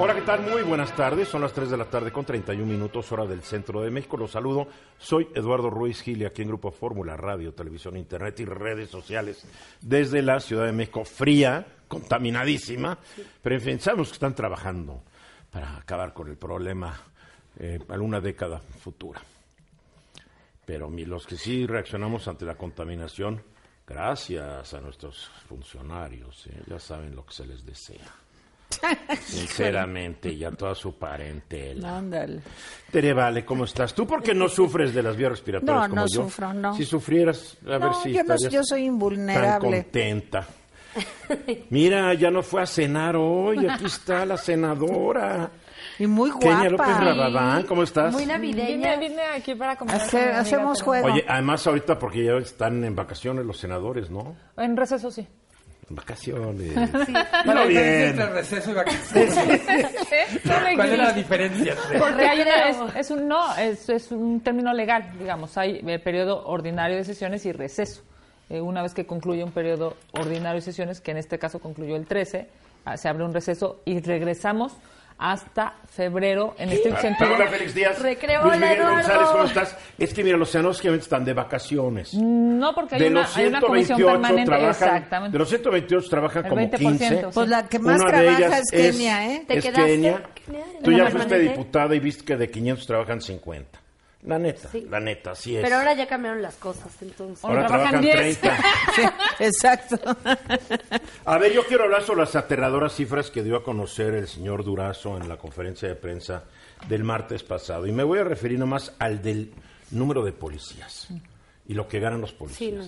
Hola, ¿qué tal? Muy buenas tardes. Son las 3 de la tarde con 31 minutos, hora del centro de México. Los saludo. Soy Eduardo Ruiz Gili, aquí en Grupo Fórmula, Radio, Televisión, Internet y redes sociales desde la Ciudad de México. Fría, contaminadísima, pero en fin, sabemos que están trabajando para acabar con el problema eh, alguna década futura. Pero los que sí reaccionamos ante la contaminación, gracias a nuestros funcionarios, ¿eh? ya saben lo que se les desea. Sinceramente, y a toda su parentela. Ándale. Tere Vale, ¿cómo estás? ¿Tú por qué no sufres de las vías respiratorias No, como no yo? sufro, no. Si sufrieras, a ver No, si yo no- yo soy invulnerable. Tan contenta. Mira, ya no fue a cenar hoy, aquí está la senadora. Y muy Kenia López guapa. Rabadán, ¿cómo estás? Muy navideña. Vine, vine aquí para comer. Hace- con mi amiga, hacemos pero- juego. Oye, además ahorita porque ya están en vacaciones los senadores, ¿no? En receso, sí. Vacaciones. ¿Cuál Dilo es la diferencia bien. entre receso y vacaciones? ¿Cuál es la diferencia? Porque hay una- es, es un no, es, es un término legal, digamos. Hay eh, periodo ordinario de sesiones y receso. Eh, una vez que concluye un periodo ordinario de sesiones, que en este caso concluyó el 13, ah, se abre un receso y regresamos hasta febrero en este sentido. Hola, Félix Díaz. Recreo, Luis Miguel Eduardo. González, ¿cómo estás? Es que mira, los senadores que están de vacaciones. No, porque hay de una, los hay una comisión 128 permanente. trabajan, Exactamente. de los 128 trabajan El como 20%, 15. sí. Pues la que más Una trabaja es Kenia, ¿eh? ¿Te es quedaste, Kenia. Tú ya fuiste diputada y viste que de 500 trabajan 50. La neta, Sí. la neta, así es. Pero ahora ya cambiaron las cosas, entonces. Ahora Ahora trabajan trabajan 10. 30. Sí, exacto. A ver, yo quiero hablar sobre las aterradoras cifras que dio a conocer el señor Durazo en la conferencia de prensa del martes pasado. Y me voy a referir nomás al del número de policías y lo que ganan los policías. Sí, no.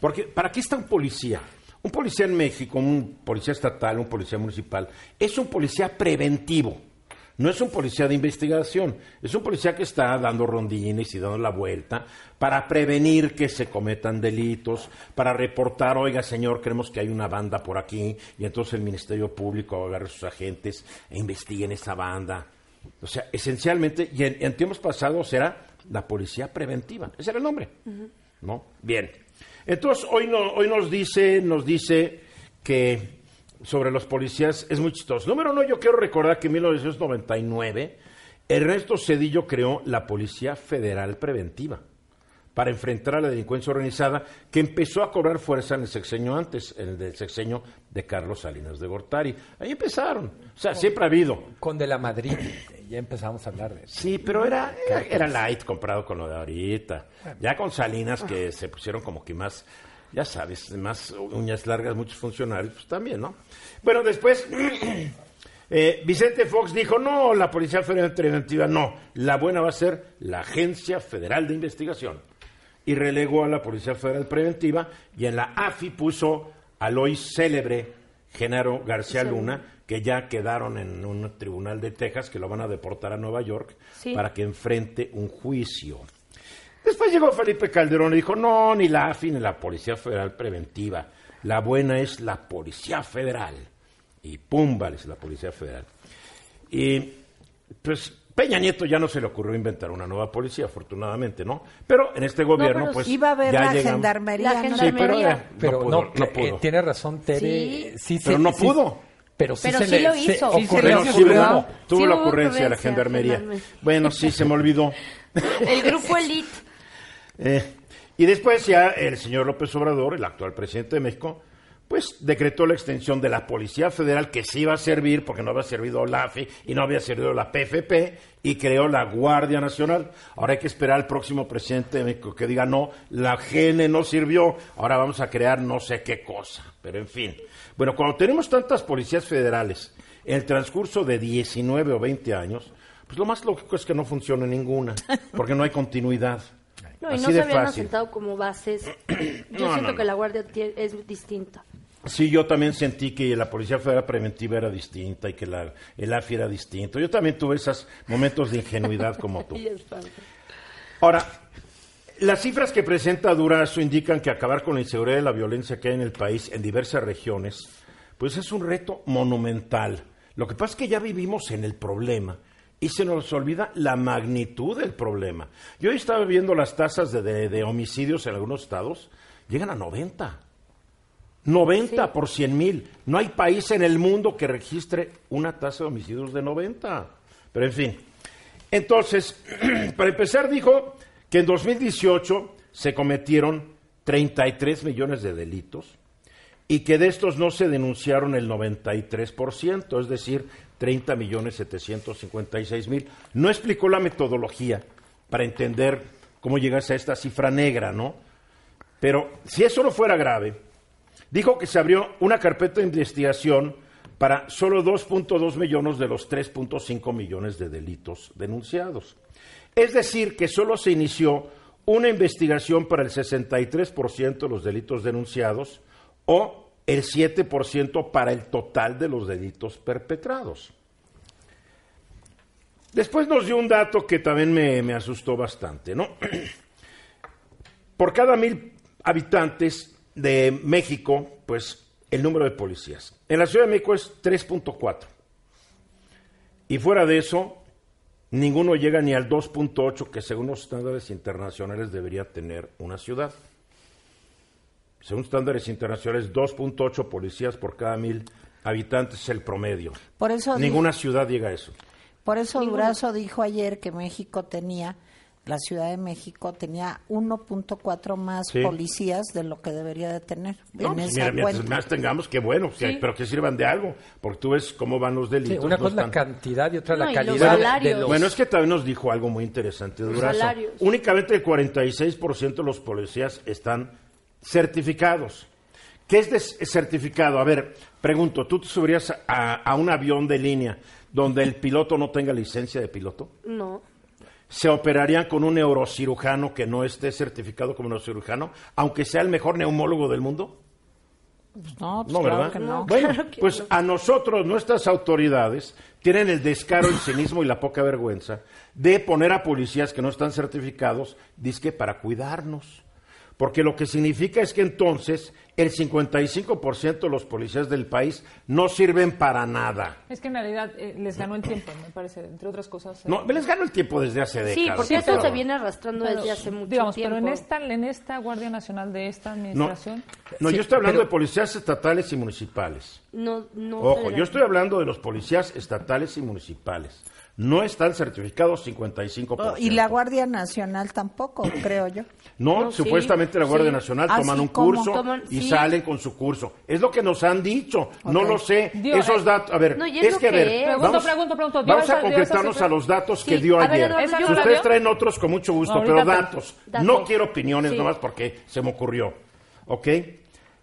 Porque, ¿para qué está un policía? Un policía en México, un policía estatal, un policía municipal, es un policía preventivo. No es un policía de investigación, es un policía que está dando rondines y dando la vuelta para prevenir que se cometan delitos, para reportar, oiga señor, creemos que hay una banda por aquí, y entonces el Ministerio Público agarre a sus agentes e investiguen esa banda. O sea, esencialmente, y en, en tiempos pasados era la policía preventiva, ese era el nombre. ¿No? Bien. Entonces, hoy, no, hoy nos dice, nos dice que sobre los policías es muy chistoso. Número uno, yo quiero recordar que en 1999 Ernesto Cedillo creó la Policía Federal Preventiva para enfrentar a la delincuencia organizada que empezó a cobrar fuerza en el sexenio antes, en el del sexenio de Carlos Salinas de Gortari. Ahí empezaron. O sea, siempre ha habido. Con de la Madrid, ya empezamos a hablar de eso. Sí, pero era, era, era light comparado con lo de ahorita. Ya con Salinas que se pusieron como que más, ya sabes, más uñas largas muchos funcionarios, pues también, ¿no? Bueno, después eh, Vicente Fox dijo, no, la Policía Federal Preventiva no, la buena va a ser la Agencia Federal de Investigación. Y relegó a la Policía Federal Preventiva y en la AFI puso al hoy célebre Genaro García Luna, que ya quedaron en un tribunal de Texas, que lo van a deportar a Nueva York Sí. para que enfrente un juicio. Después llegó Felipe Calderón y dijo, no, ni la AFI ni la Policía Federal Preventiva. La buena es la Policía Federal. Y pum, vale, es la Policía Federal. Y pues Peña Nieto ya no se le ocurrió inventar una nueva policía, afortunadamente, ¿no? Pero en este gobierno, pero pues... Iba a haber ya la llegamos- gendarmería. La ¿no? Sí, pero, Gendarmería. eh, Pero no pudo. no, no eh, pudo. tiene razón Tere. Sí. Sí, Pero no sí- pudo. pero sí, Pero se sí le, lo hizo. Sí se ocurrió. hubo, tuvo Sí la ocurrencia de la gendarmería. gendarmería. Bueno, sí, se me olvidó. El grupo Elite. Eh, y después ya el señor López Obrador, el actual presidente de México, pues decretó la extensión de la Policía Federal que sí iba a servir, porque no había servido la AFI y no había servido la PFP, y creó la Guardia Nacional. Ahora hay que esperar al próximo presidente de México que diga, no, la GN no sirvió, ahora vamos a crear no sé qué cosa. Pero en fin. Bueno, cuando tenemos tantas policías federales en el transcurso de 19 o 20 años, pues lo más lógico es que no funcione ninguna, porque no hay continuidad. No, y Así no se habían fácil. asentado como bases. Yo No, siento no, que la Guardia es distinta. Sí, yo también sentí que la Policía Federal Preventiva era distinta y que la, el AFI era distinto. Yo también tuve esos momentos de ingenuidad como tú. Ahora, las cifras que presenta Durazo indican que acabar con la inseguridad y la violencia que hay en el país en diversas regiones, pues es un reto monumental. Lo que pasa es que ya vivimos en el problema y se nos olvida la magnitud del problema. Yo hoy estaba viendo las tasas de, de- de homicidios en algunos estados, llegan a 90. 90 por 100 mil. No hay país en el mundo que registre una tasa de homicidios de 90. Pero en fin. Entonces, para empezar, dijo que en 2018 se cometieron 33 millones de delitos y que de estos no se denunciaron el 93%, es decir, 30 millones 756 mil. No explicó la metodología para entender cómo llegas a esta cifra negra, ¿no? Pero si eso no fuera grave, dijo que se abrió una carpeta de investigación para solo 2.2 millones de los 3.5 millones de delitos denunciados. Es decir, que solo se inició una investigación para el 63% de los delitos denunciados o el 7% para el total de los delitos perpetrados. Después nos dio un dato que también me, me asustó bastante, ¿no? Por cada mil habitantes de México, pues el número de policías. En la Ciudad de México es 3.4. Y fuera de eso, ninguno llega ni al 2.8 que según los estándares internacionales debería tener una ciudad. Según estándares internacionales, 2.8 policías por cada mil habitantes es el promedio. Por eso Ninguna ciudad llega a eso. Por eso Durazo dijo ayer que México tenía, la Ciudad de México tenía 1.4 más Sí. policías de lo que debería de tener No, en pues mira, mientras más tengamos, qué bueno, que- pero que sirvan de algo, porque tú ves cómo van los Sí, delitos. una cosa es la cantidad y otra No, la los calidad de los... Bueno, es que también nos dijo algo muy interesante Durazo. salarios. Únicamente el 46% de los policías están certificados. ¿Qué es de certificado? A ver, pregunto, ¿tú te subirías a, a un avión de línea donde el piloto no tenga licencia de piloto? No. ¿Se operarían con un neurocirujano que no esté certificado como neurocirujano, aunque sea el mejor neumólogo del mundo? No, pues No, claro ¿verdad? que no. Bueno, Claro que pues no. a nosotros, nuestras autoridades, tienen el descaro, el cinismo y la poca vergüenza de poner a policías que no están certificados, disque para cuidarnos. Porque lo que significa es que entonces el 55% de los policías del país no sirven para nada. Es que en realidad eh, les ganó el tiempo, me parece, entre otras cosas. eh. No, les gano el tiempo desde hace décadas. Sí, porque eso pero- se viene arrastrando Pero, desde hace mucho digamos, tiempo. pero en esta, en esta Guardia Nacional de esta administración, no Sí, yo estoy hablando pero- de policías estatales y municipales. No, no Ojo, yo estoy hablando de los policías estatales y municipales. No están certificados 55%. Oh, Y la Guardia Nacional tampoco, creo yo. No, No, sí, supuestamente la Guardia sí. Nacional Ah, toman un ¿cómo? curso Toman- y sí. salen con su curso. Es lo que nos han dicho. No lo sé. Dio- Esos eh, datos. A ver, No, es que a ver. es. Pregunto, vamos, pregunto, pregunto, ¿dio vamos esa- a concretarnos a los datos Sí, que dio ver, ayer. Eduardo, ¿Esa Si ustedes traen otros con mucho gusto, Ahorita pero datos. Datos. No quiero opiniones Sí. nomás porque se me ocurrió. ¿Ok?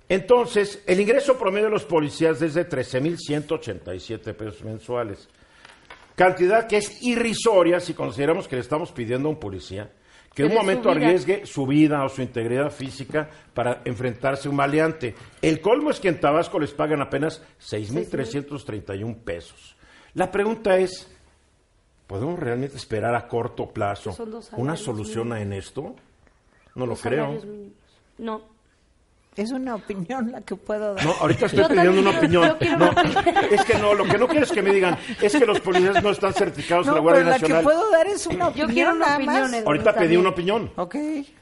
Entonces, el ingreso promedio de los policías es de 13.187 pesos mensuales. Cantidad que es irrisoria si consideramos que le estamos pidiendo a un policía que en un momento su arriesgue su vida o su integridad física para enfrentarse a un maleante. El colmo es que en Tabasco les pagan apenas 6.331 pesos. La pregunta es, ¿podemos realmente esperar a corto plazo una solución en esto? No lo creo. No. Es una opinión la que puedo dar. No, ahorita estoy Yo pidiendo una opinión. No, una opinión. es que no, lo que no quiero es que me digan, es que los policías no están certificados en No, la Guardia pero la Nacional. que puedo dar es una Yo opinión quiero una nada opinión, más. Eduardo. Ahorita pedí una opinión. Ok,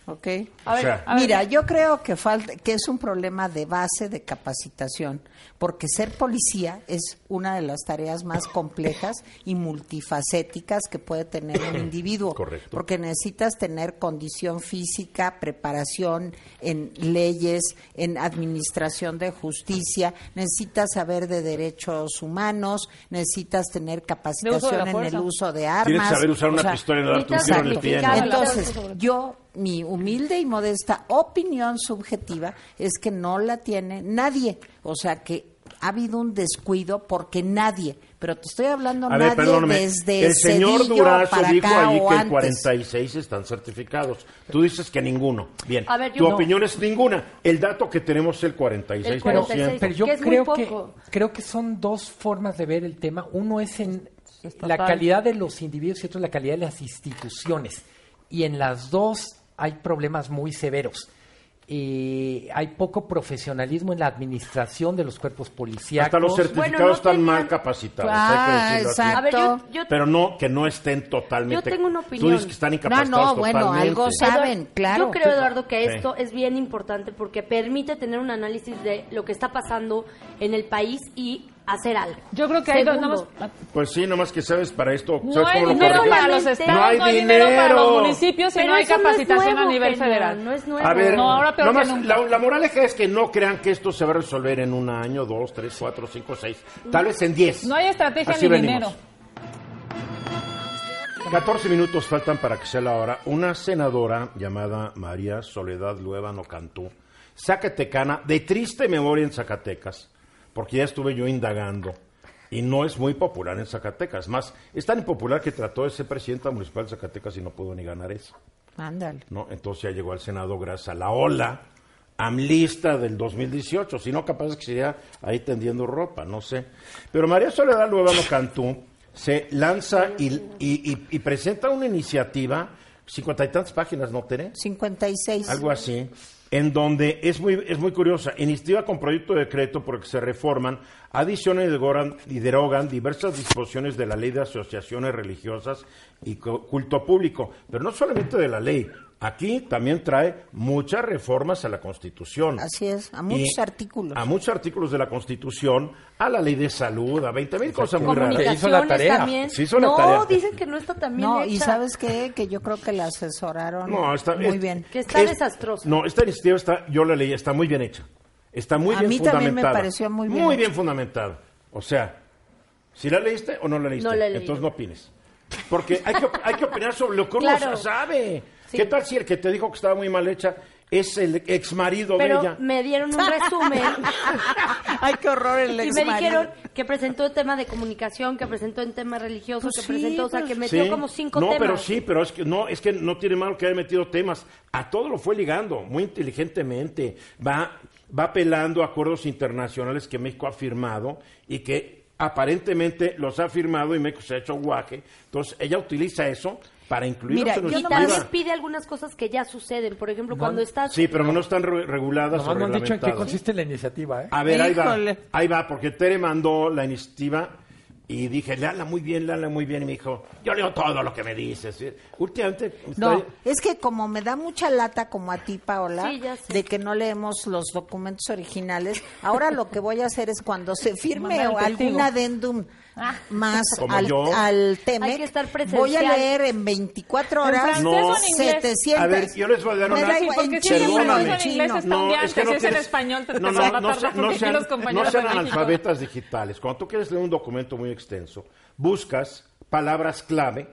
ok. A ver, O sea, A ver. Mira, yo creo que falta, que es un problema de base de capacitación, porque ser policía es una de las tareas más complejas y multifacéticas que puede tener un individuo. Correcto. Porque necesitas tener condición física, preparación en leyes, en administración de justicia, necesitas saber de derechos humanos, necesitas tener capacitación en el uso de armas. Tienes que saber usar o una sea, pistola y no darte un tiro en el pie. entonces, yo, mi humilde y modesta opinión subjetiva es que no la tiene nadie. O sea, que ha habido un descuido porque nadie, pero te estoy hablando A nadie ver, desde el señor Cedillo Durazo para dijo acá ahí o que el antes. 46 están certificados. Tú dices que ninguno. Bien, A ver, yo tu no. opinión es ninguna. El dato que tenemos es el 46%. El 46. Pero yo que es creo que creo que son dos formas de ver el tema. Uno es en Estatal. la calidad de los individuos y otro en la calidad de las instituciones. Y en las dos hay problemas muy severos. eh, hay poco profesionalismo en la administración de los cuerpos policíacos. Hasta los certificados Bueno, no están tenían- mal capacitados. Ah, hay que decirlo así. exacto. A ver, yo, yo Pero no, que no estén totalmente. Yo tengo una Tú opinión. dices que están No, incapacitados no, bueno, totalmente. algo saben, Eduardo, claro. Yo creo, Eduardo, que Sí. esto es bien importante porque permite tener un análisis de lo que está pasando en el país y hacer algo. Yo creo que hay dos, nada Segundo, más- Pues sí, nomás que sabes para esto. No ¿sabes hay cómo lo dinero para los estados, No hay no hay dinero para los dinero. municipios y Pero no hay eso no capacitación nuevo, a nivel federal. No es nuevo. A ver, No, ahora peor que nomás, nunca. la, la moraleja es que no crean que esto se va a resolver en un año, dos, tres, cuatro, cinco, seis, tal vez en diez. No hay estrategia Así ni venimos. dinero. 14 minutos faltan para que sea la hora. Una senadora llamada María Soledad Luevano Cantú, zacatecana, de triste memoria en Zacatecas, porque ya estuve yo indagando, y no es muy popular en Zacatecas. Más, es tan impopular que trató de ser presidenta municipal de Zacatecas y no pudo ni ganar eso. Ándale. ¿no? Entonces ya llegó al Senado gracias a la ola amlista del 2018, si no capaz que sería ahí tendiendo ropa, no sé. Pero María Soledad Luevano Cantú se lanza y, y- y- y presenta una iniciativa, cincuenta y tantas páginas, ¿no, Tere? 56. Algo así, en donde es muy, es muy curiosa. Iniciativa con proyecto de decreto por el que se reforman, adicionan y derogan, diversas disposiciones de la ley de asociaciones religiosas y cu- culto público. Pero no solamente de la ley, aquí también trae muchas reformas a la Constitución. Así es, a muchos Y artículos. A muchos artículos de la Constitución, a la ley de salud, a 20 mil cosas muy raras. Que hizo la tarea. también. Se hizo la no, tarea. dicen que no está tan bien No, hecha. y ¿sabes qué? Que yo creo que la asesoraron No, está muy es- bien. Que está es- desastrosa. No, esta iniciativa está, yo la leí, está muy bien hecha. Está muy A bien mí fundamentada. también me pareció muy bien Muy hecha. bien fundamentada. O sea, si la leíste o no la leíste, No la entonces no opines. Porque hay que, hay que opinar sobre lo que uno Claro. sabe. Sí. ¿Qué tal si el que te dijo que estaba muy mal hecha es el ex marido de Pero ella? me dieron un resumen Ay, qué horror el y me dijeron que presentó el tema de comunicación, que presentó en tema religioso, Pues que sí, presentó, o sea, que metió Sí. como cinco no, temas. pero sí, pero es que no, es que no tiene malo que haya metido temas. A todo lo fue ligando, muy inteligentemente. Va, va apelando a acuerdos internacionales que México ha firmado y que aparentemente los ha firmado y México se ha hecho guaje. Entonces, ella utiliza eso para incluirlos Mira, Y no también pide algunas cosas que ya suceden. Por ejemplo, cuando estás... Sí, pero no están re- reguladas o Nomás no han dicho en qué consiste la iniciativa, ¿eh? A ver, ahí va. Ahí va, porque Tere mandó la iniciativa y dije, léala muy bien, léala muy bien. Y me dijo, yo leo todo lo que me dices. Últimamente No, estoy- es que como me da mucha lata como a ti, Paola, Sí, ya sé. de que no leemos los documentos originales, ahora lo que voy a hacer es cuando se firme algún adendum más Como al, yo. al Temec, Hay que estar voy a leer en 24 ¿En horas No. o en inglés? 700. A ver, yo les voy a dar una- Sí, igual, porque en si es en chino, Perdóname. en francés o en inglés chino. está un viaje, si es en tienes- español te- no, te no, no, no porque sean, los compañeros no sean analfabetas digitales. Cuando tú quieres leer un documento muy extenso, buscas palabras clave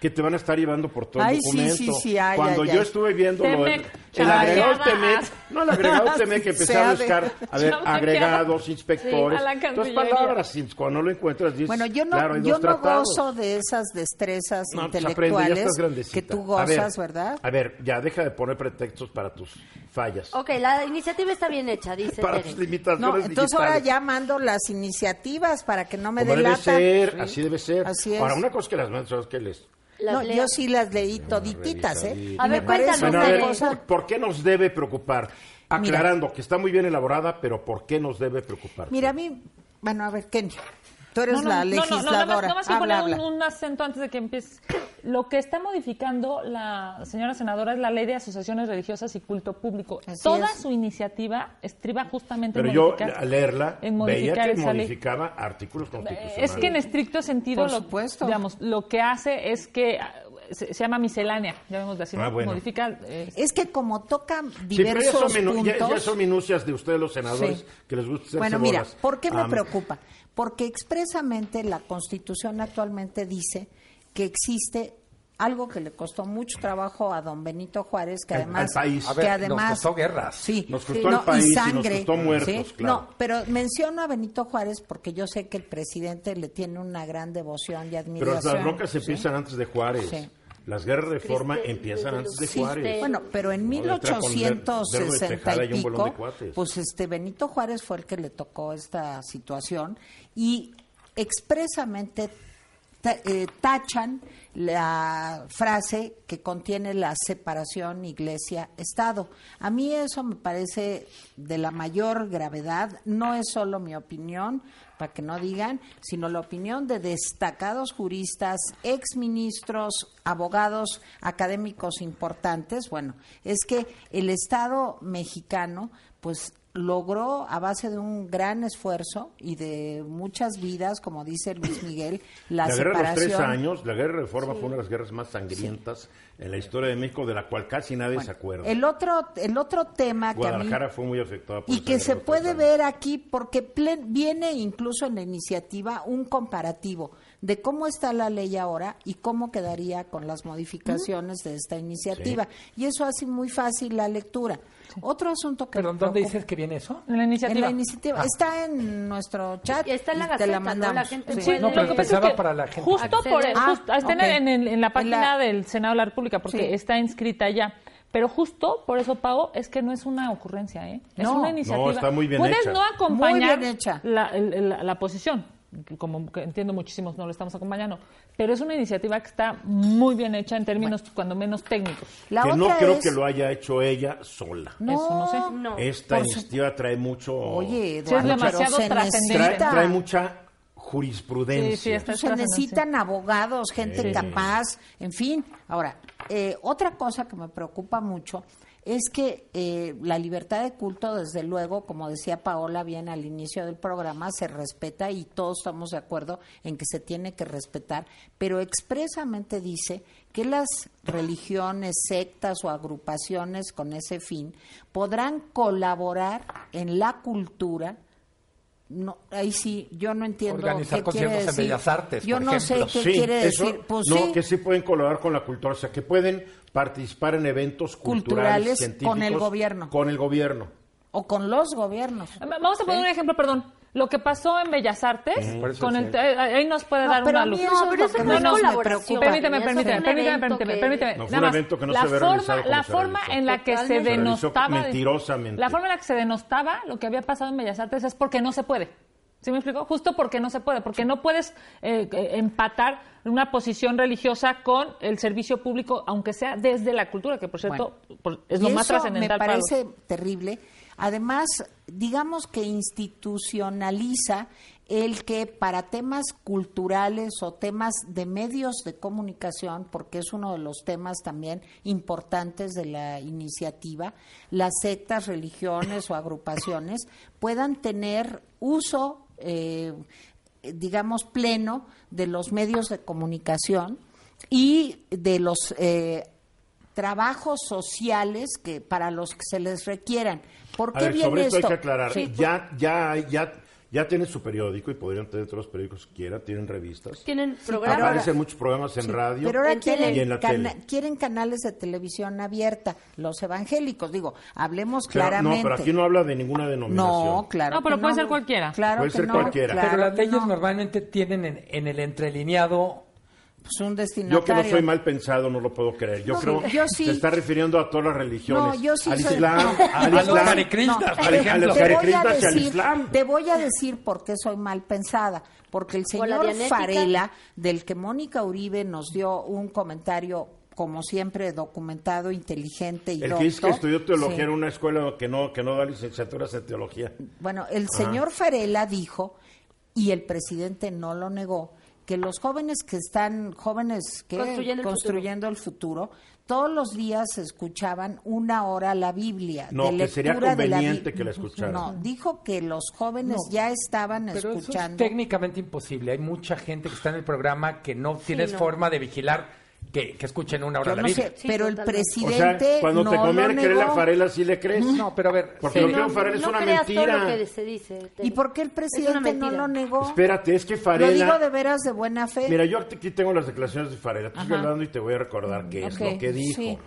que te van a estar llevando por todo Ay, el sí, documento. sí, sí, ay, Cuando ay, yo ay. estuve viendo lo Temec, el agregado. Temec, no el agregado Temec que empecé a buscar, a ver, agregados, inspectores, Sí, Cancillería. palabras, y cuando no lo encuentras dices, Bueno, yo no, claro, hay yo dos no gozo de esas destrezas No, pues aprende, ya intelectuales estás grandecita. que tú A ver, gozas, ¿verdad? A ver, ya deja de poner pretextos para tus fallas. Ok, la iniciativa está bien hecha, dice para Tere. tus limitaciones No, entonces ahora ya mando las iniciativas para que no me Como debe ser, así debe ser. Así es. Ahora, una cosa que las mandas, ¿sabes qué les? Las No, leo. yo sí las leí todititas, ¿eh? A ver, me parece cuéntanos, Bueno, a una ver, Tere. cosa... ¿por qué nos debe preocupar? Aclarando que está muy bien elaborada, pero ¿por qué nos debe preocupar? Mira, a mí... Bueno, a ver, Kenny, tú eres No, no, la no, no, no, nada más- legisladora. nada más quiero habla, poner un, un acento antes de que empieces. Lo que está modificando la señora senadora es la ley de asociaciones religiosas y culto público. Así Toda es. su iniciativa estriba justamente Pero en yo, modificar. al leerla, en veía modificar que ley. modificaba artículos constitucionales. Es que en estricto sentido, Por lo, supuesto. digamos, lo que hace es que se, se llama miscelánea, llamémosle así. Ah, bueno. modifica. eh, Es que como toca Sí, pero ya diversos ya- puntos... ya son minucias de ustedes los senadores Sí. que les gusta hacerse Bueno, mira. ¿por qué me Am, preocupa? Porque expresamente la Constitución actualmente dice que existe algo que le costó mucho trabajo a don Benito Juárez, que además, al país. A ver, que nos además costó guerras. Sí, Nos sí, costó al no, país y y nos sangre, costó muertos, ¿sí? claro. No, pero menciono a Benito Juárez porque yo sé que el presidente le tiene una gran devoción y Pero admiración. las broncas ¿sí? empiezan antes de Juárez. Las guerras de reforma Triste, empiezan antes de Juárez. Bueno, pero en No, entra con Lerdo de 1860 Tejada y y un bolón de pico, cuates. pues este Benito Juárez fue el que le tocó esta situación y expresamente ta- eh, tachan la frase que contiene la separación iglesia-estado. A mí eso me parece de la mayor gravedad, no es solo mi opinión, para que no digan, sino la opinión de destacados juristas, exministros, abogados, académicos importantes. Bueno, es que el Estado mexicano, pues logró a base de un gran esfuerzo y de muchas vidas, como dice Luis Miguel, la, La, guerra de los separación. tres años, la guerra de reforma fue una de las guerras más sangrientas en la historia de México, de la cual casi nadie se acuerda. El otro, el otro tema que a mí fue muy afectada por y que se puede ver aquí porque plen- viene incluso en la iniciativa un comparativo de cómo está la ley ahora y cómo quedaría con las modificaciones de esta iniciativa. Y eso hace muy fácil la lectura. Otro asunto que Perdón, ¿dónde dices que viene eso? En la iniciativa. En la iniciativa. Ah. Está en nuestro chat. Y está en la y te la Gaceta, ¿no? La mandamos. gente Sí. puede- No, pero Lo que pasa es pensaba que para la gente. Justo por Acceder. justo- Ah, está en- en, el- en la página la- del Senado de la República, porque Sí. está inscrita ya. Pero justo por eso, Pau, es que no es una ocurrencia, ¿eh? Es No. una iniciativa. No, está muy bien Puedes hecha. no acompañar Muy bien hecha. La, el- el- la posición, como que entiendo muchísimos no lo estamos acompañando, pero es una iniciativa que está muy bien hecha en términos, cuando menos técnicos. La que no creo es- que lo haya hecho ella sola. No, Eso no sé. No. Esta Por su- iniciativa trae mucho... Oye, es demasiado trascendente. trae, mucha jurisprudencia. Sí, sí, está- se necesitan abogados, gente Sí. capaz, en fin. Ahora, eh, otra cosa que me preocupa mucho es que eh, la libertad de culto, desde luego, como decía Paola bien al inicio del programa, se respeta y todos estamos de acuerdo en que se tiene que respetar, pero expresamente dice que las religiones, sectas o agrupaciones con ese fin podrán colaborar en la cultura no, ahí sí, yo no entiendo Organizar qué quiere conciertos en. Bellas Artes, Yo por no ejemplo. sé qué Sí, quiere eso- decir. Pues no, sí, que sí pueden colaborar con la cultura, o sea, que pueden participar en eventos culturales, Culturales científicos, con el gobierno. Con el gobierno. o con los gobiernos. Vamos a poner un ejemplo, perdón. Lo que pasó en Bellas Artes, con el, eh, ahí nos puede No, dar una luz. No, pero eso no es colaboración. preocupa. Permíteme, permíteme, permíteme, permíteme, que- permíteme. No, fue un evento que no la se forma, la se forma realizó. en la que se Totalmente. Se realizó denostaba de- mentirosamente. la forma en la que se denostaba lo que había pasado en Bellas Artes es porque no se puede. ¿Sí me explico? Justo porque no se puede, porque no puedes eh, eh, empatar una posición religiosa con el servicio público, aunque sea desde la cultura, que por cierto por- es lo Y más eso trascendental Me para los- parece terrible. Además, digamos que institucionaliza el que para temas culturales o temas de medios de comunicación, porque es uno de los temas también importantes de la iniciativa, las sectas, religiones o agrupaciones puedan tener uso, eh, digamos, pleno de los medios de comunicación y de los eh, trabajos sociales que para los que se les requieran. ¿Por A ver, viene sobre esto hay que aclarar. Sí, ya, ya, hay- ya, ya tienen su periódico y podrían tener todos los periódicos que quieran, tienen revistas. Tienen programas. Aparecen muchos programas en radio Pero ahora En quieren, y en la cana- tele. quieren canales de televisión abierta, los evangélicos. Digo, hablemos claramente. no, pero aquí no habla de ninguna denominación. No, claro. No, pero que puede ser cualquiera. Claro Puede que ser no, cualquiera. claro Pero las leyes no. normalmente tienen en, en el entrelineado Pues un Yo destinatario. que no soy mal pensado no lo puedo creer. Yo No, creo yo sí. se está refiriendo a todas las religiones. No, yo sí al soy- Islam, no. al A los Islam, por ejemplo. te voy, a y al decir, Islam. te voy a decir por qué soy mal pensada. Porque el señor. Farela, del que Mónica Uribe nos dio un comentario, como siempre, documentado, inteligente y El que dice que docto. estudió teología Sí. en una escuela que no, que no da licenciaturas en teología. Bueno, el señor Farela dijo, y el presidente no lo negó, que los jóvenes que están, jóvenes que Construyendo el construyendo el futuro, todos los días escuchaban una hora la Biblia. No, de que sería la conveniente que la escucharan. No, dijo que los jóvenes No, ya estaban Pero eso es escuchando. técnicamente imposible. Hay mucha gente que está en el programa que no tienes no. forma de vigilar que, que escuchen una hora Yo la no Biblia. sé, Sí, pero el. O presidente sea, cuando no te conviene lo a negó. Farela, ¿sí le crees? No, pero a ver, Porque Sí, lo que no, dijo Farela es no una creas todo mentira. lo que se dice. ¿Y por qué el presidente no mentira. lo negó? Espérate, es que Lo Farela... digo de veras de buena fe. Mira, yo aquí tengo las declaraciones de Farela. Te estoy Ajá. hablando y te voy a recordar qué es lo que dijo. sí.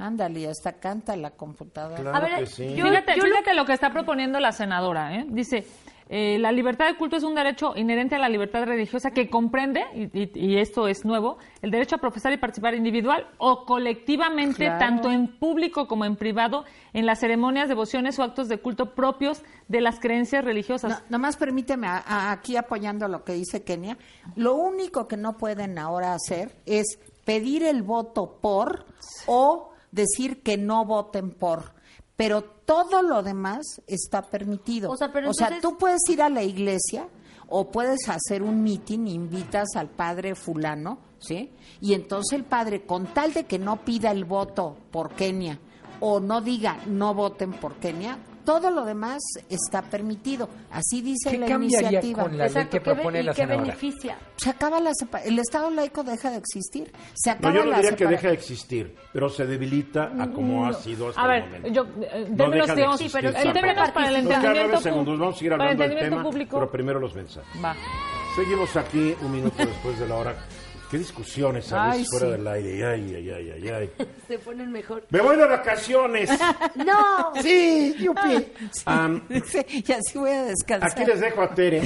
Ándale, hasta canta la computadora. Claro A ver, que sí. yo- Fíjate, lo- fíjate lo que está proponiendo la senadora. ¿eh? Dice, eh, la libertad de culto es un derecho inherente a la libertad religiosa que comprende, y, y- y esto es nuevo, el derecho a profesar y participar individual o colectivamente, Claro. tanto en público como en privado, en las ceremonias, devociones o actos de culto propios de las creencias religiosas. No, nomás permíteme, a- a- aquí apoyando lo que dice Kenia, lo único que no pueden ahora hacer es pedir el voto por o decir que no voten por. Pero todo lo demás está permitido. O sea, pero entonces- tú puedes ir a la iglesia o puedes hacer un mitin, invitas al padre fulano, ¿sí? Y entonces el padre, con tal de que no pida el voto por Kenia o no diga no voten por Kenia, todo lo demás está permitido. Así dice ¿Qué la cambiaría iniciativa. con la ley Exacto, que ¿qué be- propone y la qué senadora? beneficia? Se acaba la el Estado laico deja de existir. Se No, acaba yo no la diría que deja de existir, pero se debilita a como ha sido hasta A el ver, momento. yo, eh, No deja de existir, en exacto. términos para el entendimiento, nueve segundos, vamos a el hablando del entendimiento tema, público. pero primero los mensajes. Va. Seguimos aquí un minuto después de la hora. Qué discusiones a veces fuera sí. del aire. Ay, ay, ay, ay, ay. Se ponen mejor. Me voy de vacaciones. No, sí, yupi. Am, Sí, y así voy a descansar. aquí les dejo a Tere.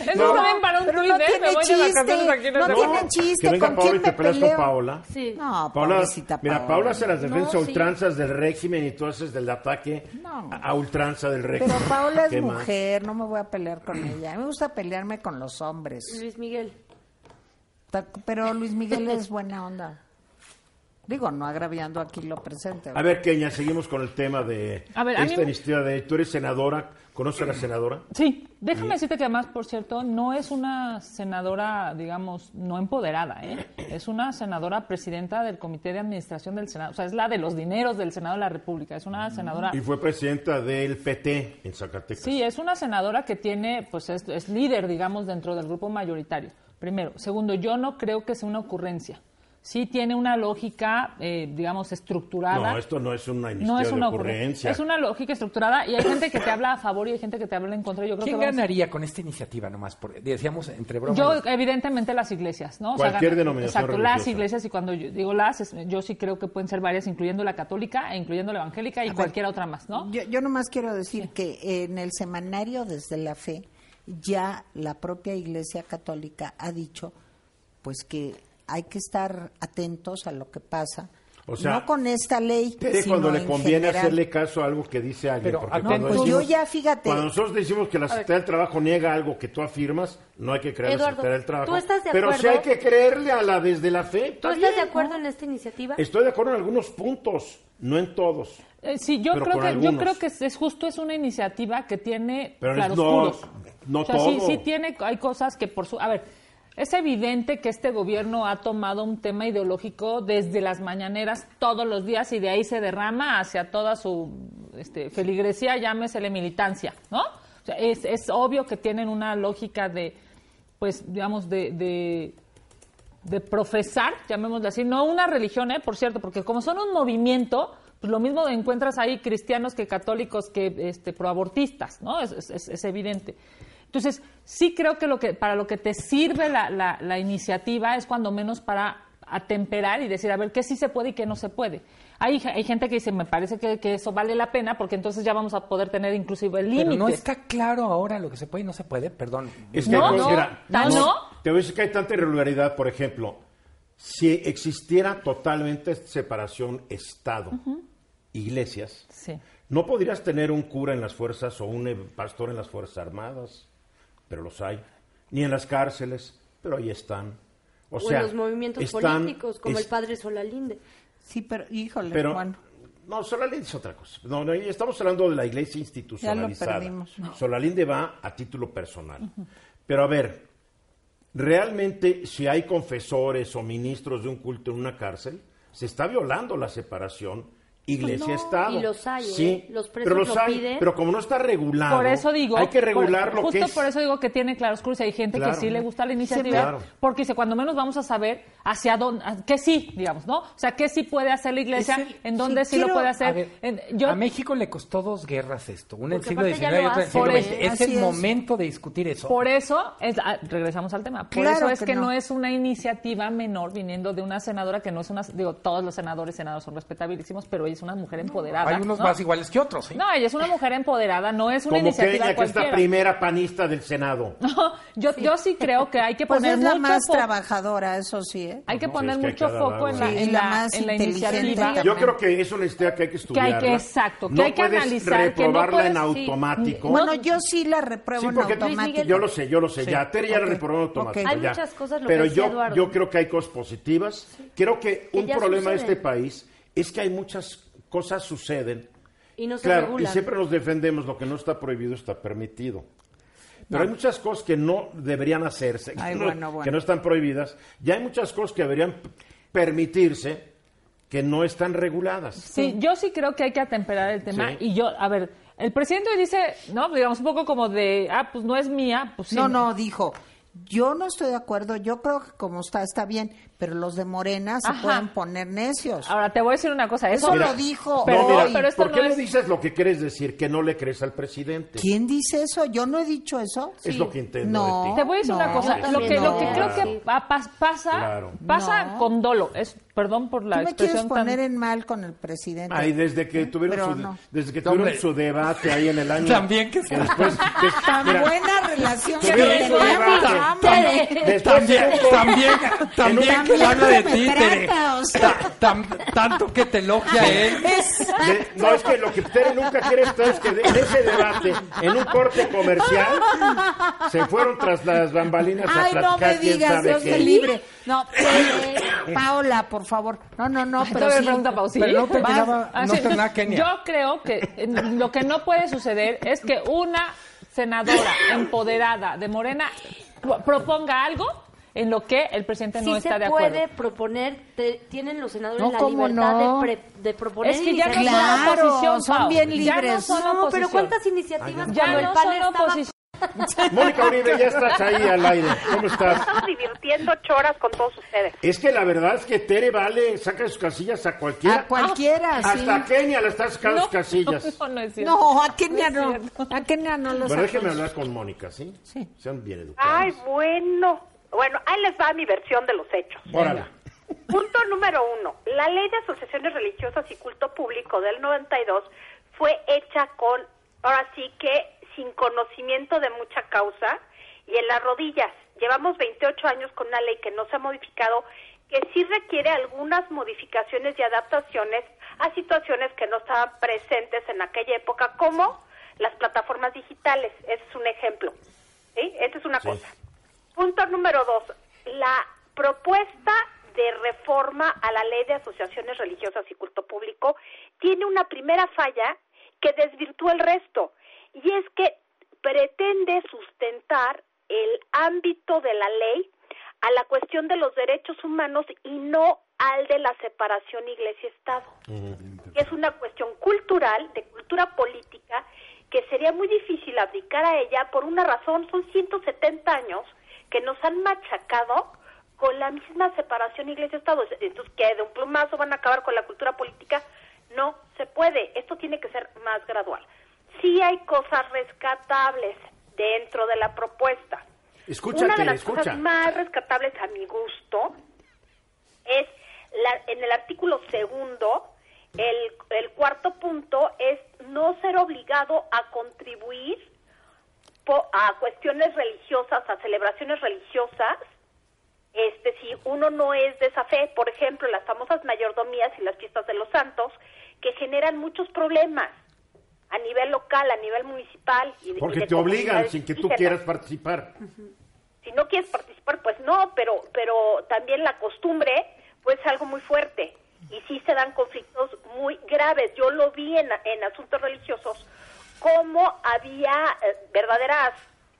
Eso No. bien para un Pero no ¿eh? tiene Me voy de vacaciones chiste, aquí en no tiene chiste, que venga ¿con Paola quién y te peleas con? Paola. Sí. No, Paola, mira, Paola. Hace las defensas No, a sí. ultranzas del régimen y tú haces del ataque No. a, ultranza del régimen. Pero Paola ¿Qué es más? mujer, no me voy a pelear con ella. A mí me gusta pelearme con los hombres. Luis Miguel. Pero Luis Miguel es buena onda. Digo, no agraviando aquí lo presente. A ver, Kenia, seguimos con el tema de A ver, a esta mí me- iniciativa de... Tú eres senadora, ¿conoces a la senadora? Sí, déjame decirte que además, por cierto, no es una senadora, digamos, no empoderada, ¿eh? Es una senadora presidenta del Comité de Administración del Senado, o sea, es la de los dineros del Senado de la República, es una senadora... Y fue presidenta del PT en Zacatecas. Sí, es una senadora que tiene, pues es, es líder, digamos, dentro del grupo mayoritario. Primero. Segundo, yo no creo que sea una ocurrencia. Sí tiene una lógica, eh, digamos, estructurada. No, esto no es una iniciativa No es una de ocurrencia. Es una lógica estructurada y hay gente que te habla a favor y hay gente que te habla en contra. Yo creo ¿Quién que vamos- ganaría con esta iniciativa nomás? Por- decíamos entre bromas. Yo, evidentemente, las iglesias, ¿no? Cualquier denominación Exacto, las iglesias, y cuando yo digo las, es- yo sí creo que pueden ser varias, incluyendo la católica, e incluyendo la evangélica y A ver, cualquier otra más, ¿no? Yo, yo nomás quiero decir que en el semanario Desde la Fe ya la propia Iglesia Católica ha dicho pues que hay que estar atentos a lo que pasa. O sea, no con esta ley, Tere, sino cuando le en conviene general. hacerle caso a algo que dice alguien. Pero, porque no, cuando pues decimos- yo ya, fíjate. Cuando nosotros decimos que la Secretaría del Trabajo niega algo que tú afirmas, no hay que creer a la Eduardo, Secretaría del Trabajo. ¿tú estás de Pero sí acuerdo? hay que creerle a la desde la fe. ¿Tú está estás de acuerdo ¿no? en esta iniciativa? Estoy de acuerdo en algunos puntos, no en todos. Eh, sí, yo creo que yo creo que es, es justo es una iniciativa que tiene Pero claroscuros. no- no o sea, sí, todo. sí tiene hay cosas que por su a ver, es evidente que este gobierno ha tomado un tema ideológico desde las mañaneras todos los días y de ahí se derrama hacia toda su este, feligresía, llámesele militancia, ¿no? O sea, es, es obvio que tienen una lógica de, pues, digamos, de, de profesar, llamémosle así, no una religión, ¿eh? por cierto, porque como son un movimiento, pues lo mismo encuentras ahí cristianos que católicos que este, proabortistas, ¿no? Es- es evidente. Entonces, sí creo que, lo que para lo que te sirve la, la- la iniciativa es cuando menos para atemperar y decir, a ver, qué sí se puede y qué no se puede. Hay, hay gente que dice, me parece que, que eso vale la pena porque entonces ya vamos a poder tener inclusive límites. Pero no está claro ahora lo que se puede y no se puede, perdón. Es que No, hay no, mira, no, no. Te voy a decir que hay tanta irregularidad, por ejemplo, si existiera totalmente separación Estado-Iglesias, Sí. no podrías tener un cura en las fuerzas o un pastor en las Fuerzas Armadas, pero los hay, ni en las cárceles, pero ahí están. O, O sea, en los movimientos están- políticos, como el padre Solalinde. Sí, pero híjole, Pero, Juan. no, Solalinde es otra cosa. No, no, estamos hablando de la iglesia institucionalizada. perdimos. Solalinde va a título personal. Pero a ver, realmente si hay confesores o ministros de un culto en una cárcel, se está violando la separación iglesia-estado. y los hay, ¿eh? Sí, Los presos pero los lo hay, piden. pero como no está regulado, Por eso digo. hay que regular por- lo justo que es. por eso digo que tiene claroscuros y hay gente Claro. que sí le gusta la Sí, iniciativa. claro. Porque dice, cuando menos vamos a saber hacia dónde. a- ¿Qué sí, digamos, no? O sea, ¿qué sí puede hacer la iglesia? En dónde sí, sí, lo puede A hacer. ver, En- yo, a México le costó dos guerras esto, una en el siglo XIX y otra en siglo XX. Es el es. momento de discutir eso. Por eso, es, ah, regresamos al tema, por Claro eso es que que, no. no. es una iniciativa menor viniendo de una senadora que no es una, digo, todos los senadores, senadoras son respetabilísimos, pero es una mujer empoderada. Hay unos ¿no? más iguales que otros, ¿sí? No, ella es una mujer empoderada, no es una Como iniciativa Kenia, que es la primera panista del Senado. No, yo, yo sí creo que hay que Pues poner es la mucho más trabajadora, eso sí, ¿eh? Hay que No, poner sí, es que mucho foco en la. Sí, en la la, más en la inteligente iniciativa. que- Yo creo que es una historia que hay que estudiar. que- exacto, que hay que puedes analizar, que no reprobarla en sí. automático. Bueno, yo sí la repruebo Sí, en porque automático. yo lo sé, yo lo sé. Ya, Tere ya la reprobó en automático. Hay muchas cosas, lo Pero que yo, creo que hay cosas positivas. Creo que, Que un problema de este país es que hay muchas cosas suceden. Y no se Claro, y siempre nos defendemos, lo que no está prohibido está permitido. Pero hay muchas cosas que no deberían hacerse, Ay, que, no, bueno, bueno. que no están prohibidas. Y hay muchas cosas que deberían permitirse que no están reguladas. Sí, yo sí creo que hay que atemperar el tema. Sí. Y yo, a ver, el presidente dice, ¿no? Digamos, un poco como de, ah, pues no es mía, pues sí. No, no, dijo, yo no estoy de acuerdo, yo creo que como está, está bien, pero los de Morena se Ajá. pueden poner necios. Ahora te voy a decir una cosa. Eso, Eso Mira, lo dijo pero, mira, hoy. pero esto ¿por qué no es... dices lo que quieres decir? Que no le crees al presidente. ¿Quién dice eso? Yo no he dicho eso. Es lo que entiendo No. de ti. Te voy a decir No, una cosa. Lo que, lo que creo que pasa, Claro. pasa No. con dolo. Es, perdón por la Tú me quieres expresión tan- poner en mal con el presidente. Ay, desde que tuvieron, Pero su, no. desde que tuvieron su debate ahí en el año. También que se- después. des- Tan mira, buena relación que tuvieron debate. Después También, también, también que habla de ti, me Tere. trata, o sea. Ta- tam- tanto que te elogia él. de- no, es que lo que Tere nunca quiere estar es que de- en ese debate, en un corte comercial, se fueron tras las bambalinas a Ay, no me digas, Dios qué. me libre. No, eh, Paola, por favor. No, no, no, pero sí. pregunta. Pero no terminaba, Vas. Ah, no terminaba Kenia. Yo creo que lo que no puede suceder es que una senadora empoderada de Morena pro- proponga algo en lo que el presidente Sí no está se de puede acuerdo. proponer, te- tienen los senadores No, la ¿cómo libertad no? de, pre- de proponer Es que ya no son. Claro, oposición, son Pau. bien Ya no libres. son No, pero. ¿cuántas iniciativas Ya cuando no el PAN son estaba oposición. Mónica Uribe, ya estás ahí al aire. ¿Cómo estás? Estamos divirtiendo ocho horas con todos ustedes. Es que la verdad es que Tere vale, saca sus casillas a cualquiera. A cualquiera, sí. Hasta a Kenia le está sacando No, sus casillas. no, no es cierto. No, a Kenia No no. A Kenia no lo Bueno, sacó. déjeme hablar con Mónica, ¿sí? Sí. Sean bien educados. Ay, bueno. Bueno, ahí les va mi versión de los hechos. Órale. Punto número uno. La ley de asociaciones religiosas y culto público del 92 fue hecha con, ahora sí que sin conocimiento de mucha causa y en las rodillas. Llevamos 28 años con una ley que no se ha modificado, que sí requiere algunas modificaciones y adaptaciones a situaciones que no estaban presentes en aquella época, como las plataformas digitales. Ese es un ejemplo. ¿sí? Esa es una Sí. cosa. Punto número dos, la propuesta de reforma a la ley de asociaciones religiosas y culto público tiene una primera falla que desvirtúa el resto, y es que pretende sustentar el ámbito de la ley a la cuestión de los derechos humanos y no al de la separación iglesia-estado. Es una cuestión cultural, de cultura política, que sería muy difícil abdicar a ella por una razón, son 170 años que nos han machacado con la misma separación iglesia-estado. Entonces, que de un plumazo van a acabar con la cultura política, no se puede. Esto tiene que ser más gradual. Sí hay cosas rescatables dentro de la propuesta. Escúchate, Una de las escucha. cosas más rescatables a mi gusto es la- en el artículo segundo, el, el cuarto punto es no ser obligado a contribuir a cuestiones religiosas, a celebraciones religiosas, este si uno no es de esa fe, por ejemplo, las famosas mayordomías y las fiestas de los santos, que generan muchos problemas a nivel local, a nivel municipal. Y Porque te obligan sin que tú indígenas quieras participar. si no quieres participar, pues no, pero, pero también la costumbre pues es algo muy fuerte y sí se dan conflictos muy graves. Yo lo vi en, en asuntos religiosos, cómo había eh, verdaderas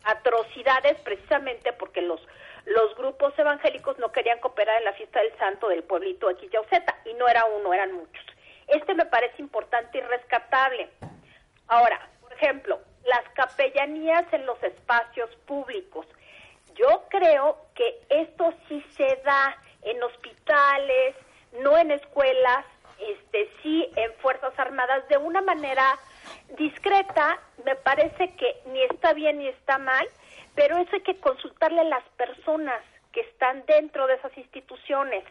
atrocidades precisamente porque los los grupos evangélicos no querían cooperar en la fiesta del santo del pueblito o Z, y no era uno, eran muchos. Este me parece importante y rescatable. Ahora, por ejemplo, las capellanías en los espacios públicos. Yo creo que esto sí se da en hospitales, no en escuelas, este, sí en Fuerzas Armadas de una manera discreta, me parece que ni está bien ni está mal, pero eso hay que consultarle a las personas que están dentro de esas instituciones.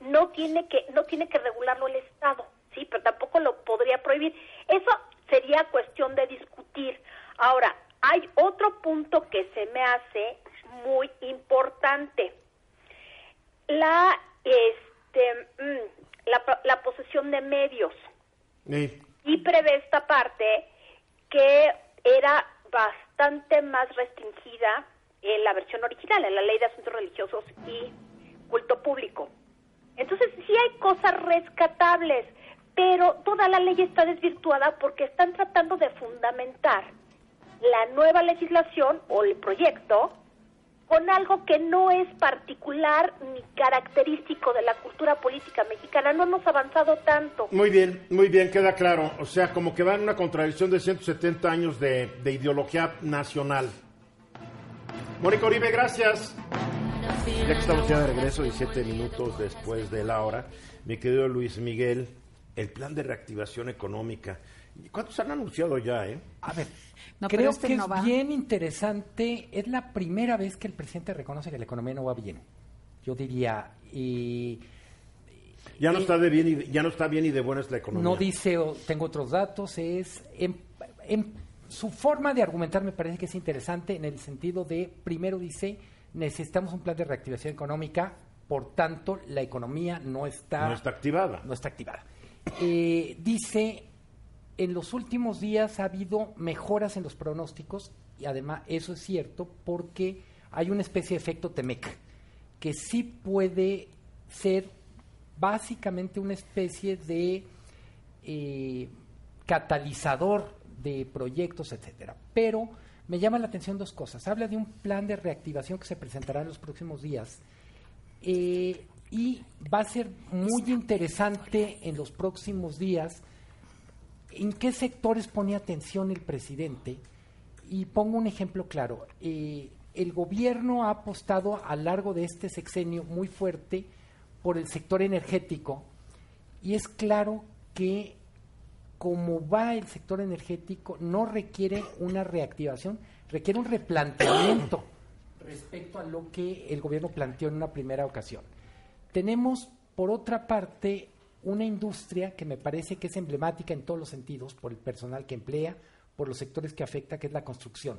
No tiene que no tiene que regularlo el Estado, sí, pero tampoco lo podría prohibir. Eso sería cuestión de discutir. Ahora, hay otro punto que se me hace muy importante. La este mm, medios Sí. y prevé esta parte que era bastante más restringida en la versión original, en la ley de asuntos religiosos y culto público. Entonces sí hay cosas rescatables, pero toda la ley está desvirtuada porque están tratando de fundamentar la nueva legislación o el proyecto con algo que no es particular ni característico de la cultura política mexicana. No hemos avanzado tanto. Muy bien, muy bien, queda claro. O sea, como que va en una contradicción de 170 años de, de ideología nacional. Mónica Oribe, gracias. Ya que estamos ya de regreso, 17 minutos después de la hora, mi querido Luis Miguel, el plan de reactivación económica. ¿Cuántos han anunciado ya, eh? A ver, No, creo este que no es va. bien interesante. Es la primera vez que el presidente reconoce que la economía no va bien. Yo diría, y Ya no Eh, está de bien y ya no está bien y de buenas la economía. no dice, o tengo otros datos, es en, en su forma de argumentar me parece que es interesante en el sentido de, primero dice, necesitamos un plan de reactivación económica, por tanto, la economía no está, No está activada. no está activada. Eh, dice, en los últimos días ha habido mejoras en los pronósticos y además eso es cierto porque hay una especie de efecto Temec que sí puede ser básicamente una especie de eh, catalizador de proyectos, etcétera. Pero me llama la atención dos cosas. Habla de un plan de reactivación que se presentará en los próximos días eh, y va a ser muy interesante en los próximos días en qué sectores pone atención el presidente. Y pongo un ejemplo claro. Eh, el gobierno ha apostado a lo largo de este sexenio muy fuerte por el sector energético y es claro que como va el sector energético no requiere una reactivación, requiere un replanteamiento respecto a lo que el gobierno planteó en una primera ocasión. Tenemos, por otra parte, una industria que me parece que es emblemática en todos los sentidos, por el personal que emplea, por los sectores que afecta, que es la construcción.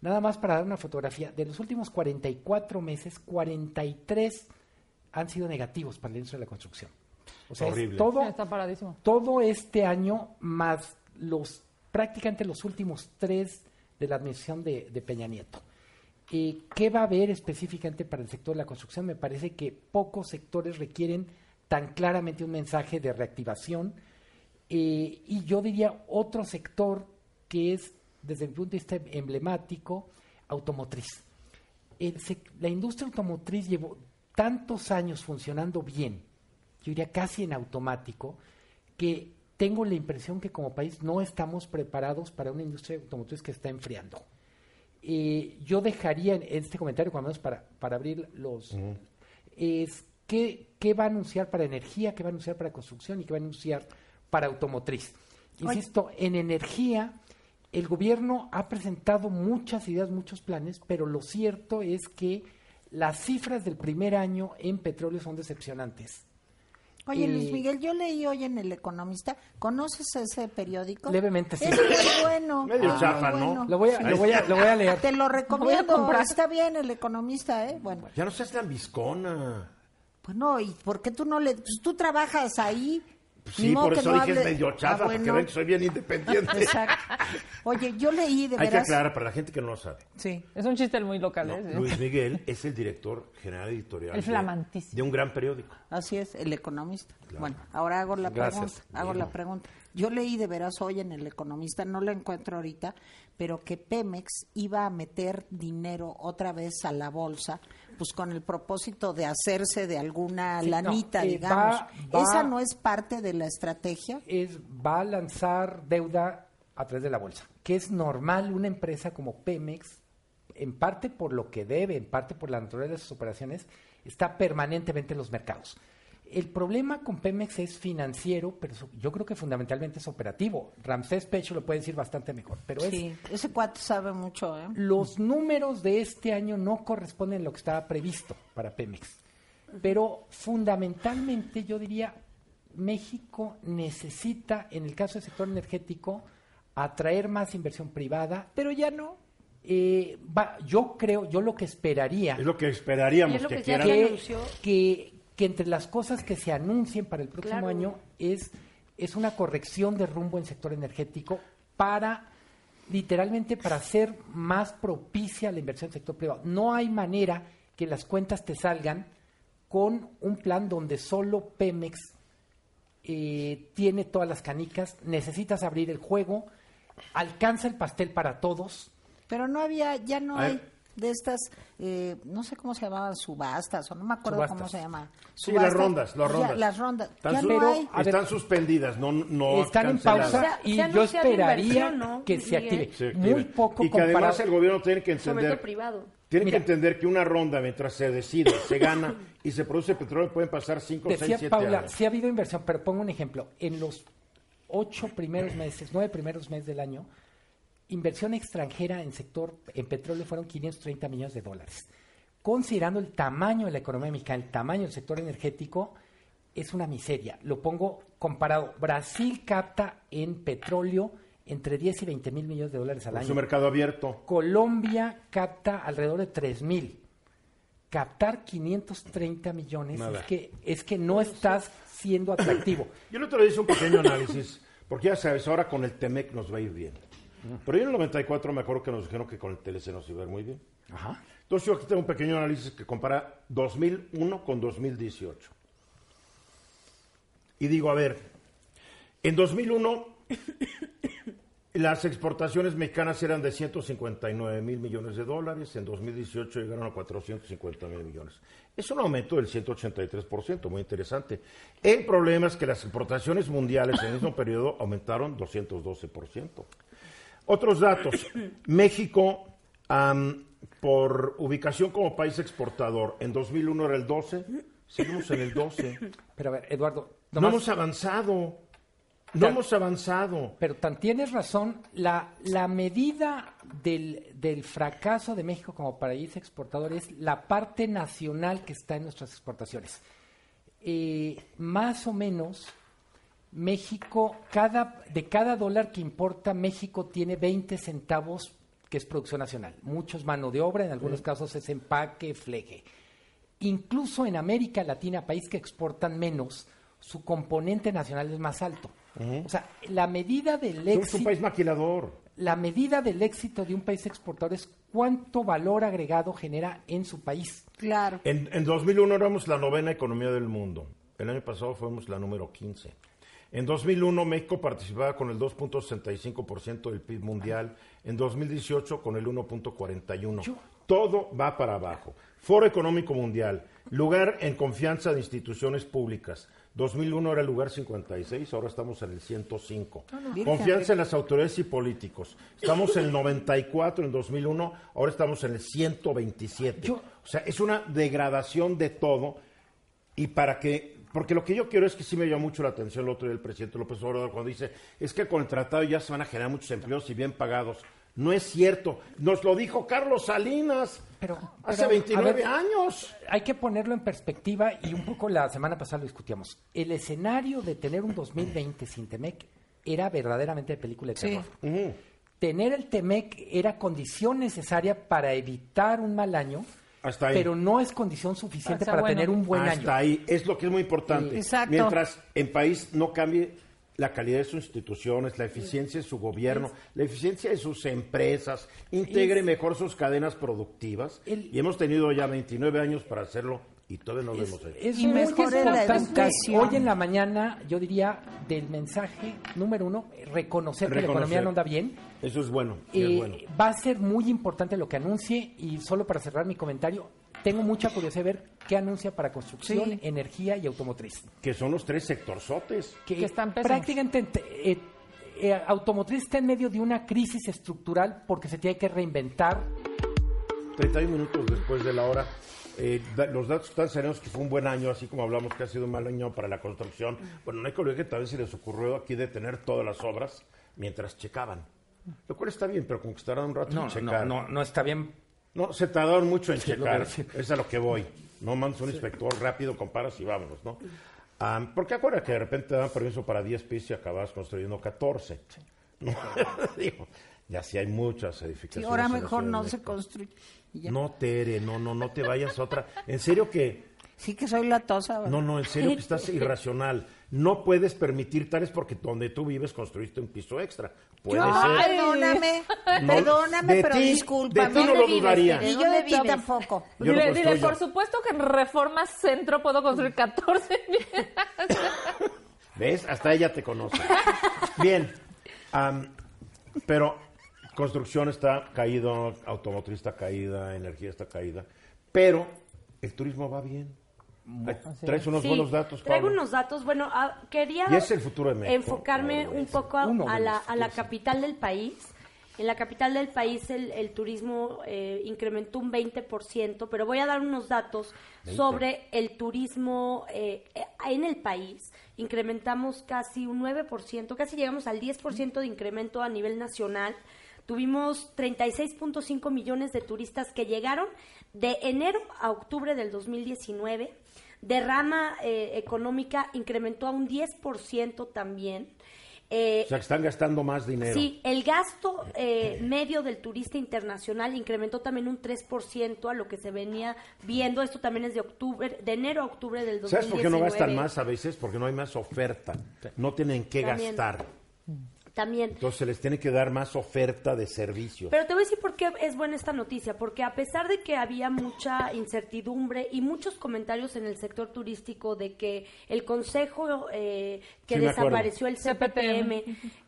Nada más para dar una fotografía, de los últimos 44 meses, 43 han sido negativos para la industria de la construcción. O sea, es Horrible. todo, Está paradísimo. todo este año más los prácticamente los últimos tres de la administración de, de Peña Nieto. Eh, ¿Qué va a haber específicamente para el sector de la construcción? Me parece que pocos sectores requieren tan claramente un mensaje de reactivación. Eh, y yo diría otro sector que es, desde mi punto de vista emblemático, automotriz. El la industria automotriz llevó tantos años funcionando bien, yo diría casi en automático, que tengo la impresión que como país no estamos preparados para una industria automotriz que está enfriando. Eh, yo dejaría en este comentario, cuando menos para, para abrir los... es ¿qué, ¿qué va a anunciar para energía, qué va a anunciar para construcción y qué va a anunciar para automotriz? Insisto, en energía el gobierno ha presentado muchas ideas, muchos planes, pero lo cierto es que las cifras del primer año en petróleo son decepcionantes. Oye, Eh, Luis Miguel, yo leí hoy en El Economista, ¿conoces ese periódico? Levemente, sí. Es muy bueno. Medio muy chafa, ¿no? Lo voy a, lo voy a, lo voy a leer. Te lo Voy a recomiendo, comprar. está bien El Economista, ¿eh? Bueno, Ya no seas lambiscona. Pues no, ¿y por qué tú no le...? Pues tú trabajas ahí. Pues ni sí, por eso no dije es hable- medio chafa, Ah, porque bueno. ven que soy bien independiente. Exacto. Oye, yo leí de Hay que veras... aclarar para la gente que no lo sabe. Sí. Es un chiste muy local, No, ¿eh? Luis Miguel es el director general editorial El de- flamantísimo. de un gran periódico. Así es, el economista. Bueno, ahora hago la Gracias. pregunta. Hago la pregunta. Yo leí de veras hoy en el economista, no la encuentro ahorita, pero que Pemex iba a meter dinero otra vez a la bolsa, pues con el propósito de hacerse de alguna Sí, no, lanita, eh, digamos. va- va- ¿Esa no es parte de la estrategia? es va a lanzar deuda a través de la bolsa, que es normal una empresa como Pemex, en parte por lo que debe, en parte por la naturaleza de sus operaciones, está permanentemente en los mercados. El problema con Pemex es financiero, pero yo creo que fundamentalmente es operativo. Ramsés Pecho lo puede decir bastante mejor, pero es Sí, ese cuate sabe mucho, ¿eh? los números de este año no corresponden a lo que estaba previsto para Pemex. Pero fundamentalmente yo diría, México necesita, en el caso del sector energético, atraer más inversión privada. Pero ya no. Eh, va- yo creo, yo lo que esperaría Es lo que esperaríamos Y es lo que, que quieran. que, que entre las cosas que se anuncien para el próximo Claro. año es es una corrección de rumbo en sector energético para, literalmente, para hacer más propicia la inversión en sector privado. No hay manera que las cuentas te salgan con un plan donde solo Pemex eh, tiene todas las canicas, necesitas abrir el juego, alcanza el pastel para todos. Pero no había, ya no hay. De estas, eh, no sé cómo se llamaban, subastas, o no me acuerdo Subastas. cómo se llama. Sí, las rondas, las Ya, rondas. las rondas. Están, Ya su- no hay. Ver, están suspendidas, no, no Están en pausa y se ha yo esperaría inversión, ¿no, que se active. Sí, Muy poco Y que además el gobierno tiene que Sobre entender todo privado. Tiene Mira. que entender que una ronda, mientras se decide, se gana y se produce petróleo, pueden pasar 5, 6, Decía 7 Paula, años. sí ha habido inversión, pero pongo un ejemplo. En los ocho primeros meses, nueve primeros meses del año, inversión extranjera en sector, en petróleo fueron 530 millones de dólares. Considerando el tamaño de la economía mexicana, el tamaño del sector energético, es una miseria. Lo pongo comparado. Brasil capta en petróleo entre 10 y 20 mil millones de dólares al Por año. su mercado abierto. Colombia capta alrededor de 3 mil. Captar 530 millones Nada. es que, es que no estás siendo atractivo. Yo el otro día hice un pequeño análisis, porque ya sabes, ahora con el TEMEC nos va a ir bien. Pero yo en el 94 me acuerdo que nos dijeron que con el TLC nos iba a ir muy bien. Ajá. Entonces yo aquí tengo un pequeño análisis que compara 2001 con 2018. Y digo, a ver, en 2001 las exportaciones mexicanas eran de 159 mil millones de dólares, en 2018 llegaron a 450 mil millones. Es un aumento del 183%, muy interesante. El problema es que las exportaciones mundiales en el mismo periodo aumentaron 212%. Otros datos. México, am, por ubicación como país exportador, en 2001 era el 12, seguimos en el 12. Pero a ver, Eduardo, No hemos avanzado. No hemos avanzado. pero tan tienes razón, la, la medida del, del fracaso de México como país exportador es la parte nacional que está en nuestras exportaciones. Eh, más o menos, México, cada, de cada dólar que importa, México tiene 20 centavos que es producción nacional. Muchos mano de obra, en algunos casos es empaque, fleje. Incluso en América Latina, país que exportan menos, su componente nacional es más alto. O sea, la medida del Somos un éxito, país maquilador. la medida del éxito de un país exportador es cuánto valor agregado genera en su país. Claro. En, en 2001 éramos la novena economía del mundo. El año pasado fuimos la número 15. En 2001 México participaba con el 2.65% del PIB mundial. En 2018 con el 1.41. Todo va para abajo. Foro Económico Mundial. Lugar en confianza de instituciones públicas. 2001 era el lugar 56, ahora estamos en el 105. Confianza en las autoridades y políticos. Estamos en el 94 en 2001, ahora estamos en el 127. Yo- O sea, es una degradación de todo. Y para que, porque lo que yo quiero es que sí me llamó mucho la atención el otro día el presidente López Obrador cuando dice, es que con el tratado ya se van a generar muchos empleos y bien pagados. No es cierto. Nos lo dijo Carlos Salinas Pero, hace pero, a 29 ver, años. Hay que ponerlo en perspectiva y un poco la semana pasada lo discutíamos. El escenario de tener un 2020 sin Temec era verdaderamente de película de Sí. terror. Tener el Temec era condición necesaria para evitar un mal año, Hasta ahí. pero no es condición suficiente Hasta para bueno. tener un buen Hasta año. ahí. Es lo que es muy importante. Sí. Exacto. Mientras en país no cambie la calidad de sus instituciones, la eficiencia de su gobierno, la eficiencia de sus empresas, integre Es- mejor sus cadenas productivas. El- y hemos tenido ya 29 años para hacerlo y todavía no lo hemos hecho. Es Y la educación. Hoy en la mañana, yo diría, del mensaje número uno, reconocer, que la economía no anda bien. Eso es bueno. sí es Eh, bueno. Va a ser muy importante lo que anuncie y solo para cerrar mi comentario, tengo mucha curiosidad de ver qué anuncia para construcción, Sí. energía y automotriz. Que son los tres sectorzotes. Que, Que están pésimos. prácticamente eh, eh, automotriz está en medio de una crisis estructural porque se tiene que reinventar. 31 minutos después de la hora. eh, los datos están serenos que fue un buen año, así como hablamos que ha sido un mal año para la construcción. Bueno, no hay que olvidar que tal vez se les ocurrió aquí detener todas las obras mientras checaban. Lo cual está bien, pero conquistarán un rato en checar. no está bien. No, se tardaron mucho en Sí, checar. Es a lo que voy. No mandas un inspector rápido, comparas y vámonos, ¿no? Porque acuérdate que de repente te dan permiso para 10 pisos y acabas construyendo 14. ¿no? Digo, ya sí hay muchas edificaciones. ahora en la mejor no se construye. Y ya. No, Tere, no, no, no te vayas a otra. En serio que Sí que soy latosa. ¿verdad? No, no, en serio que estás irracional. No puedes permitir tales porque donde tú vives construiste un piso extra. Puede Yo- ser. perdóname, No, perdóname, de pero ti- discúlpame. de ti no ¿Dónde lo dudaría. Y yo ¿Dónde de ti tampoco. Yo Dile, por supuesto que en Reforma Centro puedo construir 14 ¿Ves? Hasta ella te conoce. Bien. pero construcción está caído, automotriz está caída, energía está caída. Pero el turismo va bien. Ay, Traes unos Sí, buenos datos, Traigo Pablo. unos datos. Bueno, ah, quería Y es el futuro de México. enfocarme No, un poco a, a la, a la capital del país. En la capital del país el, el turismo eh, incrementó un 20%, pero voy a dar unos datos sobre el turismo eh, en el país. Incrementamos casi un 9%, casi llegamos al 10% de incremento a nivel nacional. Tuvimos 36.5 millones de turistas que llegaron de enero a octubre del 2019. Derrama eh, económica incrementó a un 10% también. Eh, O sea, que están gastando más dinero. Sí, el gasto eh, medio del turista internacional incrementó también un 3% a lo que se venía viendo. Esto también es de octubre, de enero a octubre del 2019. ¿Sabes por qué no gastan más a veces? Porque no hay más oferta. No tienen que También. gastar. También. Entonces se les tiene que dar más oferta de servicios. Pero te voy a decir por qué es buena esta noticia, porque a pesar de que había mucha incertidumbre y muchos comentarios en el sector turístico de que el consejo eh, que Sí, desapareció el CPTM,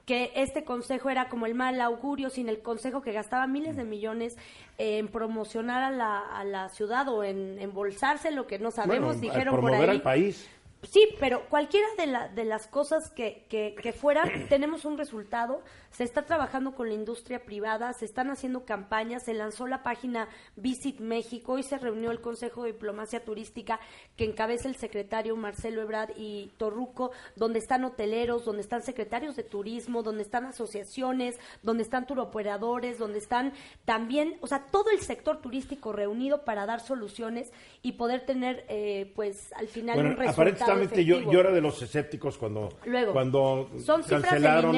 que este consejo era como el mal augurio, sin el consejo que gastaba miles de millones en promocionar a la, a la ciudad o en embolsarse lo que no sabemos, Bueno, dijeron por ahí. al país. Sí, pero cualquiera de, la- de las cosas que, que, que fueran, tenemos un resultado. Se está trabajando con la industria privada, se están haciendo campañas, se lanzó la página Visit México y se reunió el Consejo de Diplomacia Turística que encabeza el secretario Marcelo Ebrard y Torruco, donde están hoteleros, donde están secretarios de turismo, donde están asociaciones, donde están turoperadores, donde están también, o sea, todo el sector turístico reunido para dar soluciones y poder tener, eh, pues, al final Bueno, un resultado yo, era de los escépticos cuando, Luego, cuando son cancelaron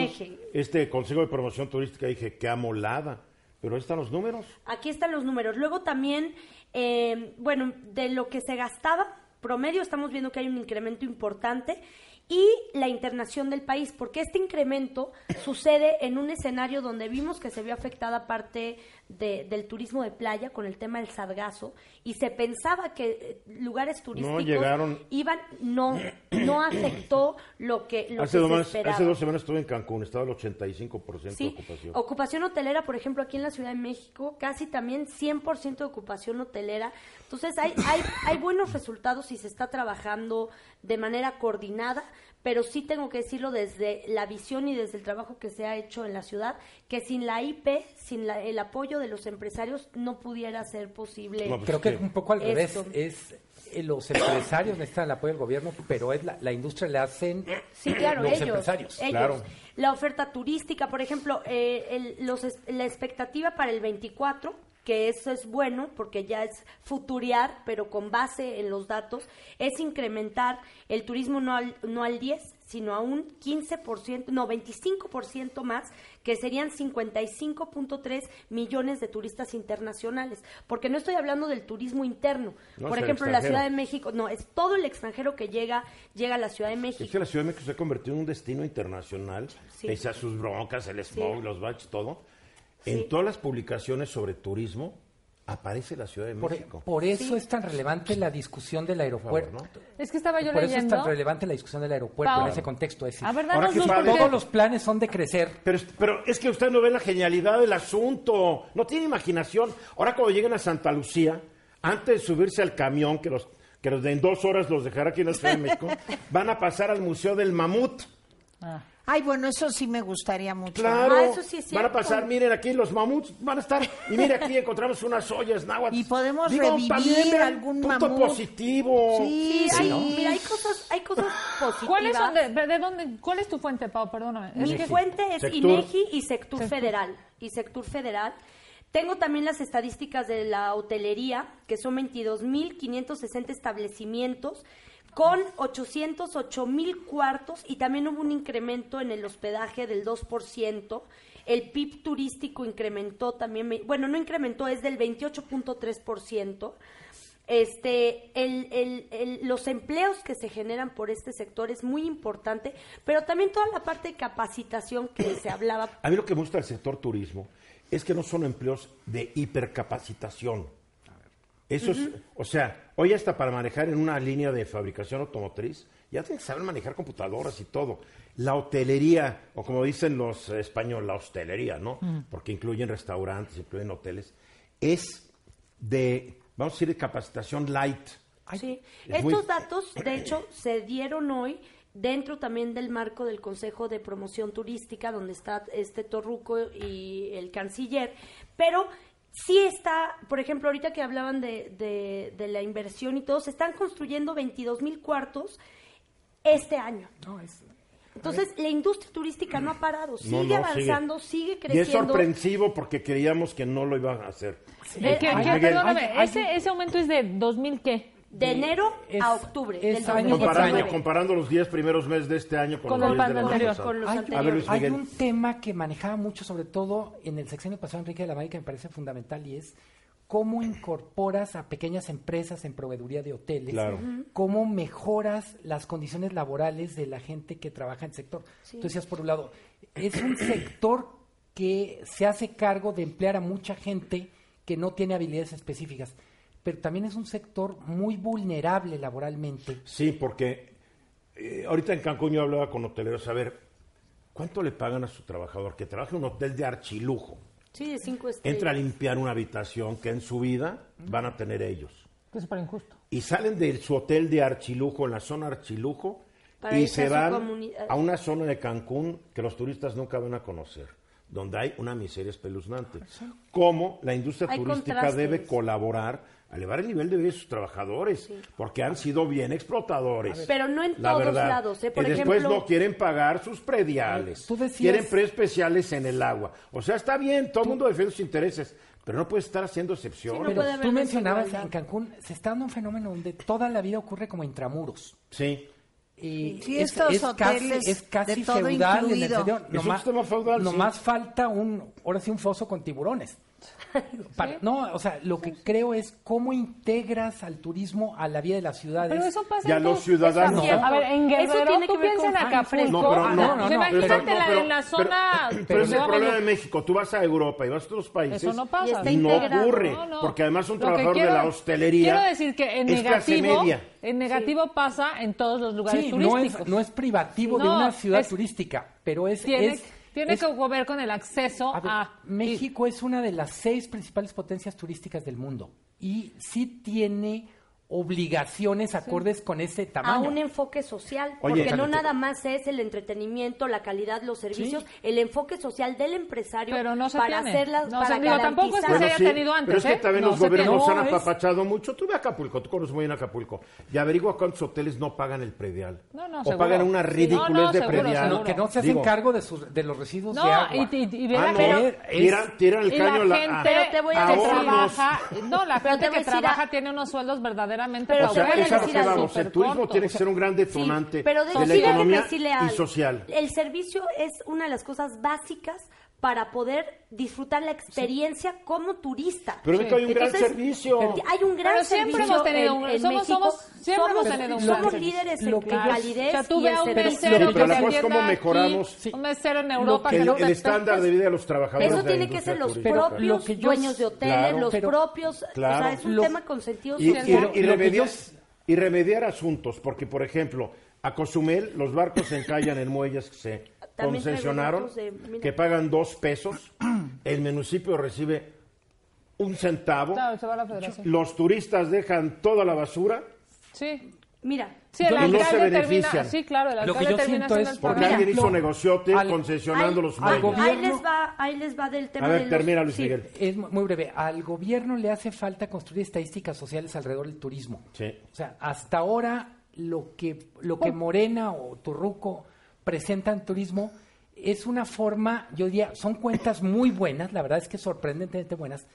este Consejo de Promoción Turística. Dije, qué amolada. Pero ahí están los números. Aquí están los números. Luego también, eh, bueno, de lo que se gastaba, promedio, estamos viendo que hay un incremento importante. Y la internación del país, porque este incremento sucede en un escenario donde vimos que se vio afectada parte de- del turismo de playa con el tema del sargazo y se pensaba que eh, lugares turísticos llegaron. iban, no, no afectó lo que, lo Hace que dos, se esperaba. hace dos semanas estuve en Cancún, estaba el 85% de Sí, ocupación. ocupación hotelera, por ejemplo, aquí en la Ciudad de México, casi también 100% de ocupación hotelera. Entonces, hay, hay, hay buenos resultados y se está trabajando de manera coordinada, pero sí tengo que decirlo desde la visión y desde el trabajo que se ha hecho en la ciudad, que sin la IP, sin la- el apoyo de los empresarios, no pudiera ser posible. No, pues, Creo que un poco al revés. Es eh, los empresarios necesitan el apoyo del gobierno, pero es la, la industria le hacen Sí, claro, los ellos. empresarios. ellos. Claro. La oferta turística, por ejemplo, eh, el- los es- la expectativa para el 24, que eso es bueno porque ya es futuriar, pero con base en los datos, es incrementar el turismo no al, no al 10, sino a un 15%, no, 25% más, que serían 55.3 millones de turistas internacionales. Porque no estoy hablando del turismo interno. No, por ejemplo, la. Ciudad de México, no, es todo el extranjero que llega, llega a la Ciudad de México. Es que la Ciudad de México se ha convertido en un destino internacional, Sí. pese a sus broncas, el smog, Sí. los baches, todo. Sí. En todas las publicaciones sobre turismo aparece la Ciudad de Por, México. por eso es tan relevante la discusión del aeropuerto. favor, Es que estaba yo Por eso es leyendo. tan relevante la discusión del aeropuerto en ese contexto. Es decir, A ver, Ahora que padre. todos los planes son de crecer. Pero, pero es que usted no ve la genialidad del asunto, no tiene imaginación. Ahora cuando lleguen a Santa Lucía, antes de subirse al camión, que los, que los de en dos horas los dejará aquí en la Ciudad de México, van a pasar al Museo del Mamut. Ah. Ay, bueno, eso sí me gustaría mucho. Claro, Ah, eso sí es van a pasar, miren aquí los mamuts, van a estar, y mire aquí encontramos unas ollas náhuatl. Y podemos Digo, revivir algún punto mamut. positivo. Sí, Sí, hay, mira, hay cosas, hay cosas positivas. ¿Cuáles son de, de dónde? ¿Cuál es tu fuente, Pau? Perdóname. Es Mi fuente es Sectur. INEGI y Sectur Sectur. Federal. Y Sectur Federal. Tengo también las estadísticas de la hotelería, que son 22.560 establecimientos con 808 mil cuartos y también hubo un incremento en el hospedaje del 2%. El PIB turístico incrementó también, bueno, no incrementó, es del 28.3%. este el, el- el- los empleos que se generan por este sector es muy importante, pero también toda la parte de capacitación que se hablaba. A mí lo que me gusta del sector turismo es que no son empleos de hipercapacitación. Eso es, o sea, hoy hasta para manejar en una línea de fabricación automotriz, ya tienes que saber manejar computadoras y todo. La hotelería, o como dicen los españoles, la hostelería, ¿no? Porque incluyen restaurantes, incluyen hoteles, es de, vamos a decir, de capacitación light. Sí. es muy- Estos datos, de hecho, se dieron hoy dentro también del marco del Consejo de Promoción Turística, donde está este Torruco y el canciller, pero sí está, por ejemplo, ahorita que hablaban de, de, de la inversión y todo, se están construyendo 22 mil cuartos este año. No, es- Entonces, la industria turística no ha parado, sigue No, no, avanzando, sigue, Y es creciendo. sorpresivo porque creíamos que no lo iban a hacer. Eh, que- Ay, que- Miguel. perdóname, Hay- hay ese, ese aumento es de 2000 qué? De enero es- a octubre es del año 2019. Comparando, comparando los 10 primeros meses de este año con, Con los el 10 del año anterior, pasado. con los hay, anteriores. Hay un tema que manejaba mucho, sobre todo en el sexenio pasado Enrique de la Valle, que me parece fundamental, y es cómo incorporas a pequeñas empresas en proveeduría de hoteles, Claro. cómo mejoras las condiciones laborales de la gente que trabaja en el sector. Tú decías, por un lado, es un sector que se hace cargo de emplear a mucha gente que no tiene habilidades específicas, pero también es un sector muy vulnerable laboralmente. Sí, porque eh, ahorita en Cancún yo hablaba con hoteleros, a ver, ¿cuánto le pagan a su trabajador que trabaja en un hotel de archilujo? Sí, de cinco estrellas. Entra a limpiar una habitación que en su vida van a tener ellos. Que es súper injusto. Y salen de su hotel de archilujo, en la zona archilujo, Para y se van a una zona de Cancún que los turistas nunca van a conocer, donde hay una miseria espeluznante. Cómo la industria Hay turística contrastes. debe colaborar a elevar el nivel de vida de sus trabajadores, porque han sido bien explotadores. Pero no en la todos verdad. lados, ¿eh? Por y después ejemplo- no quieren pagar sus prediales, Tú decías- quieren preespeciales en el agua. O sea, está bien, todo el mundo defiende sus intereses, pero no puede estar haciendo excepciones. no Pero tú mencionabas en Cancún, se está dando un fenómeno donde toda la vida ocurre como intramuros. Sí. Y Sí, es, estos es casi, hoteles es casi de todo feudal en el incluido. sentido, Es un nomás, sistema feudal, sí. nomás falta un, ahora sí un foso con tiburones. Para- No, o sea, lo que creo es cómo integras al turismo a la vida de las ciudades. Pero eso pasa Y a los ciudadanos. Eso- A ver, en Eso Guerrero, tiene tú que ver piensas en con- Acapulco. No, pero Ah, no, no, no, no, imagínate pero- la- pero- en la pero- zona... Pero es el problema de México. Tú vas a Europa y vas a otros países. Eso no pasa. Y no ocurre. No, no. Porque además un Lo trabajador quiero- de la hostelería. Quiero decir que en negativo, media. en negativo pasa en todos los lugares sí, no turísticos. es, no es privativo de No, una ciudad es- turística, pero es... tiene es- que ver con el acceso A ver, a... México es una de las seis principales potencias turísticas del mundo y sí tiene obligaciones acordes con ese a tamaño. un enfoque social, Oye, porque no nada más es el entretenimiento, la calidad, los servicios, el enfoque social del empresario Pero no se para tiene. hacerlas, No, para o sea, digo, tampoco es que garantizar- se haya tenido antes, Pero es que ¿eh? también No los se gobiernos tiene. han es- apapachado mucho. Tú ve a Acapulco, tú conoces muy bien Acapulco. Y averigua cuántos hoteles no pagan el predial. No, no, o seguro. pagan una Sí, ridiculez no, no, de seguro, predial. seguro. que no se hacen Digo, cargo de, sus, de los residuos de agua. y, y, y Ah, tiran, tiran el caño la la- gente a- Pero te voy a que decir- no, la gente a que trabaja a- tiene unos sueldos verdaderamente Pero O sea, voy a decir algo. El turismo tiene que ser un gran detonante pero de la déjeme economía y social. El servicio es una de las cosas básicas para poder disfrutar la experiencia como turista. Pero es que hay un gran Entonces, servicio. Hay un gran Pero siempre servicio hemos tenido en- un- en somos- México. somos- siempre hemos tenido un somos gran servicio. líderes Lo en que yo- calidez O sea, tú y ve en a un servicio. mesero Sí, pero que la te cosa es cómo mejoramos aquí, un mesero en Europa que que El, no el estándar de vida de los trabajadores Eso tiene que ser los turística. Pero propios lo que yo- dueños de hoteles, Claro, los pero- propios, o Claro. sea, es un Lo- tema con sentido y, social. y remediar, y remediar asuntos, porque por ejemplo, a Cozumel los barcos se encallan en muelles que se También concesionaron, de- que pagan dos pesos, el municipio recibe un centavo, Claro, se va a la federación. los turistas dejan toda la basura, Sí. Mira, Sí, el Y no se alcalde termina, benefician. sí, claro, el Lo que alcalde yo siento es porque Mira, alguien hizo negociote al- concesionando ahí, los al gobierno- ahí les va, ahí les va del tema A ver, de los- termina Luis sí. Miguel. Es mu- muy breve. Al gobierno le hace falta construir estadísticas sociales alrededor del turismo. Sí. O sea, hasta ahora lo que, lo que Morena o Turruco presentan turismo es una forma, yo diría, son cuentas muy buenas, la verdad es que sorprendentemente buenas,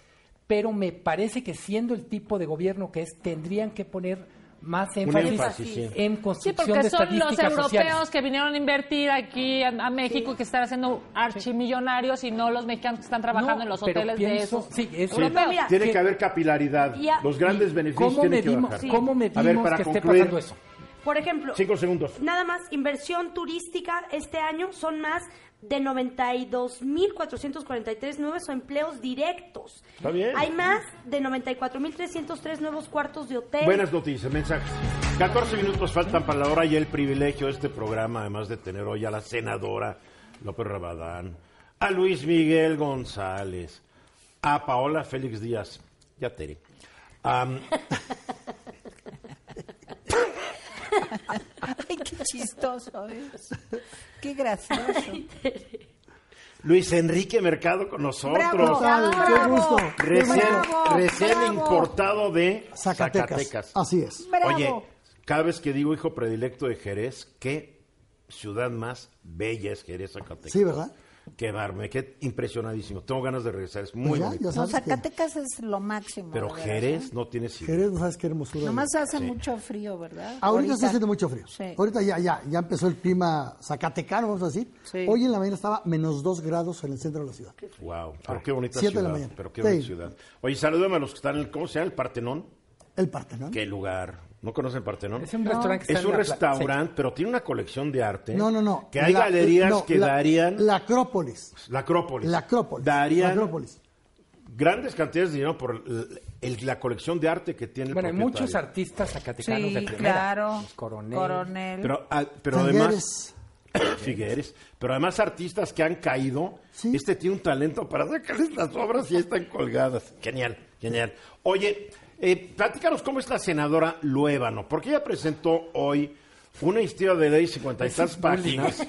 pero me parece que siendo el tipo de gobierno que es, tendrían que poner más énfasis, énfasis, sí. en Sí, construcción porque de son los europeos sociales. que vinieron a invertir aquí a, a México y que están haciendo archimillonarios y no los mexicanos que están trabajando No, en los pero hoteles de pienso- esos sí, eso- europeos. Mira, Tiene que- que haber capilaridad. A- Los grandes ¿Y beneficios ¿Cómo tienen que medimos, bajar. ¿cómo A ver, medimos para que esté concluir, pasando eso? Por ejemplo, Cinco segundos. nada más, inversión turística este año son más de 92.443 nuevos empleos directos. Está bien. Hay más de 94.303 nuevos cuartos de hotel. Buenas noticias, mensajes. 14 minutos faltan para la hora y el privilegio de este programa, además de tener hoy a la senadora López Rabadán, a Luis Miguel González, a Paola Félix Díaz, ya Tere. Am, Ay, qué chistoso es. Qué gracioso. Luis Enrique Mercado con nosotros. Bravo, tal? bravo, Qué gusto. Recién, bravo, recién bravo. importado de Zacatecas. Zacatecas. Así es. Bravo. Oye, cada vez que digo hijo predilecto de Jerez, qué ciudad más bella es Jerez, Zacatecas. Sí, ¿verdad? Qué barme, qué impresionadísimo. Tengo ganas de regresar, es muy Pues ya, bonito. ya No, que Zacatecas es lo máximo. Pero de Jerez ¿eh? no tiene idea. Jerez, no sabes qué hermosura. Nomás hace Sí. mucho frío, ¿verdad? Ahorita, está haciendo mucho frío. Sí. Ahorita ya, ya, ya empezó el clima zacatecano, vamos a decir. Sí. Hoy en la mañana estaba menos dos grados en el centro de la ciudad. Wow, pero qué bonita Siete de ciudad. la mañana. Pero qué Sí. bonita ciudad. Oye, salúdame a los que están en el, ¿cómo se llama? El Partenón. El Partenón. Qué lugar. ¿No conocen Partenón? Es un restaurante que Es está en un restaurante, pero tiene una colección de arte. No, no, no. Que hay La- galerías no, que la- darían. La Acrópolis. la Acrópolis. La Acrópolis. Darían La Acrópolis. grandes cantidades de dinero por el- el- la colección de arte que tiene el Bueno, hay muchos artistas zacatecanos de Sí, primera. claro. Coronel. Coronel. Pero, ah, pero además, Figueres, pero además artistas que han caído, Sí. este tiene un talento para sacarles las obras y están colgadas. Genial, genial. Oye, eh, platícanos cómo es la senadora Luébano, porque ella presentó hoy una iniciativa de ley 50 y tantas páginas.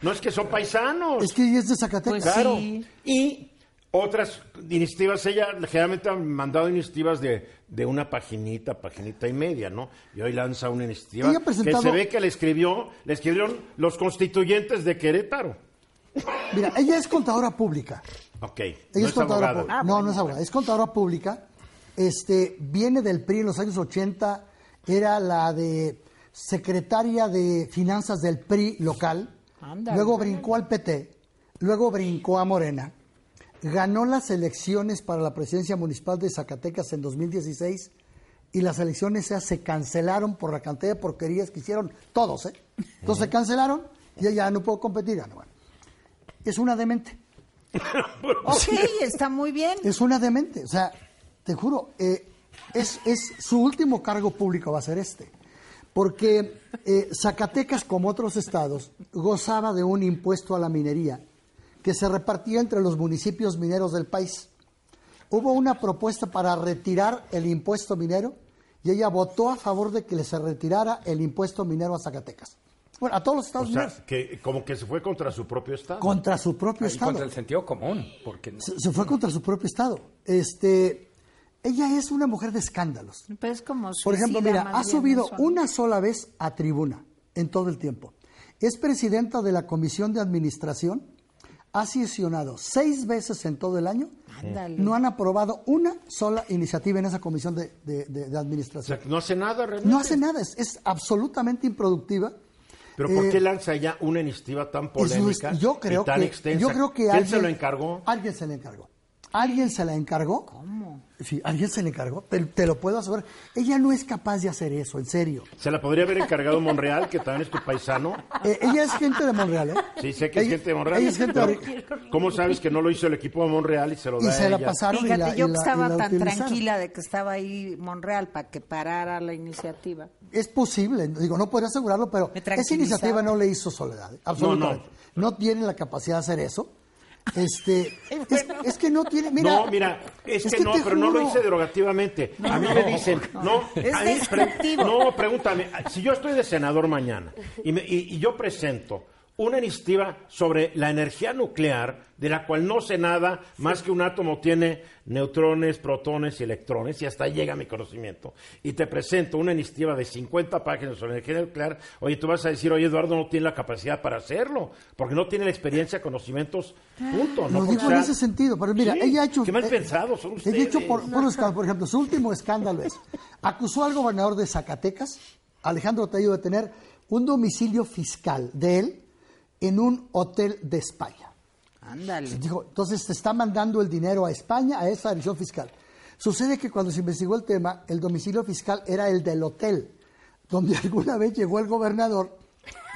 No es que son paisanos. Es que ella es de Zacatecas. Pues Claro. sí. Y otras iniciativas, ella generalmente ha mandado iniciativas de, de una paginita, paginita y media, ¿no? Y hoy lanza una iniciativa Ella ha presentado- que se ve que le escribió, le escribieron los constituyentes de Querétaro. Mira, ella es contadora pública. Ok. Ella no es es contadora abogada. pública. no, no es abogada, es contadora pública. Este, viene del PRI en los años 80, era la de secretaria de finanzas del PRI local. Luego brincó al PT, luego brincó a Morena. Ganó las elecciones para la presidencia municipal de Zacatecas en 2016 y las elecciones esas se cancelaron por la cantidad de porquerías que hicieron todos, ¿eh? Entonces se cancelaron y ella no pudo competir. Bueno. es una demente. Ok, está muy bien. Es una demente. O sea, te juro, eh, es, es su último cargo público va a ser este. Porque eh, Zacatecas, como otros estados, gozaba de un impuesto a la minería que se repartía entre los municipios mineros del país. Hubo una propuesta para retirar el impuesto minero y ella votó a favor de que se retirara el impuesto minero a Zacatecas. Bueno, a todos los O estados sea, mineros. que como que se fue contra su propio estado. Contra su propio Y estado. contra el sentido común. Porque no- Se, se fue contra su propio estado. Este, ella es una mujer de escándalos. Pero es como Por ejemplo, mira, ha subido una sola vez a tribuna en todo el tiempo. Es presidenta de la Comisión de Administración. Ha sesionado seis veces en todo el año. Ándale. No han aprobado una sola iniciativa en esa comisión de, de- de- de O administración. sea, no hace nada realmente. No hace nada, es, es absolutamente improductiva. Pero ¿por Eh, qué lanza ella una iniciativa tan polémica yo creo y tan que, extensa? Yo creo que ¿Quién alguien, se lo encargó? Alguien se le encargó. ¿Alguien se la encargó? ¿Cómo? Sí, alguien se le encargó. Te, te lo puedo asegurar. Ella no es capaz de hacer eso, en serio. ¿Se la podría haber encargado Monreal, que también es tu paisano? Eh, ella es gente de Monreal, ¿eh? Sí, sé que es gente de Monreal. Ella es gente pero de- ¿Cómo sabes que no lo hizo el equipo de Monreal y se lo Y da se a la ella? pasaron y Fíjate, la, yo y que la- estaba y la tan utilizaron. tranquila de que estaba ahí Monreal para que parara la iniciativa. Es posible, digo, no podría asegurarlo, pero esa iniciativa no le hizo soledad, ¿eh? absolutamente. No, tiene la capacidad de hacer eso. Este, es, es que no tiene, mira. no, mira, es, que, no, pero no lo hice derogativamente. a mí me dicen, no, Es a mí no, pregúntame, si yo estoy de senador mañana y, me- y- y yo presento una iniciativa sobre la energía nuclear, de la cual no sé nada, más que un átomo tiene neutrones, protones y electrones, y hasta ahí llega mi conocimiento. Y te presento una iniciativa de 50 páginas sobre energía nuclear. Oye, tú vas a decir, oye, Eduardo no tiene la capacidad para hacerlo, porque no tiene la experiencia, conocimientos, punto. No Lo digo en ese sentido, pero mira, Sí, ella ha hecho... Qué mal eh, pensados son ella ustedes. ha hecho por, por. Por ejemplo, su último escándalo es, acusó al gobernador de Zacatecas, Alejandro Tello, de tener un domicilio fiscal de él en un hotel de España. Ándale. Dijo, entonces te está mandando el dinero a España, a esa dirección fiscal. Sucede que cuando se investigó el tema, el domicilio fiscal era el del hotel, donde alguna vez llegó el gobernador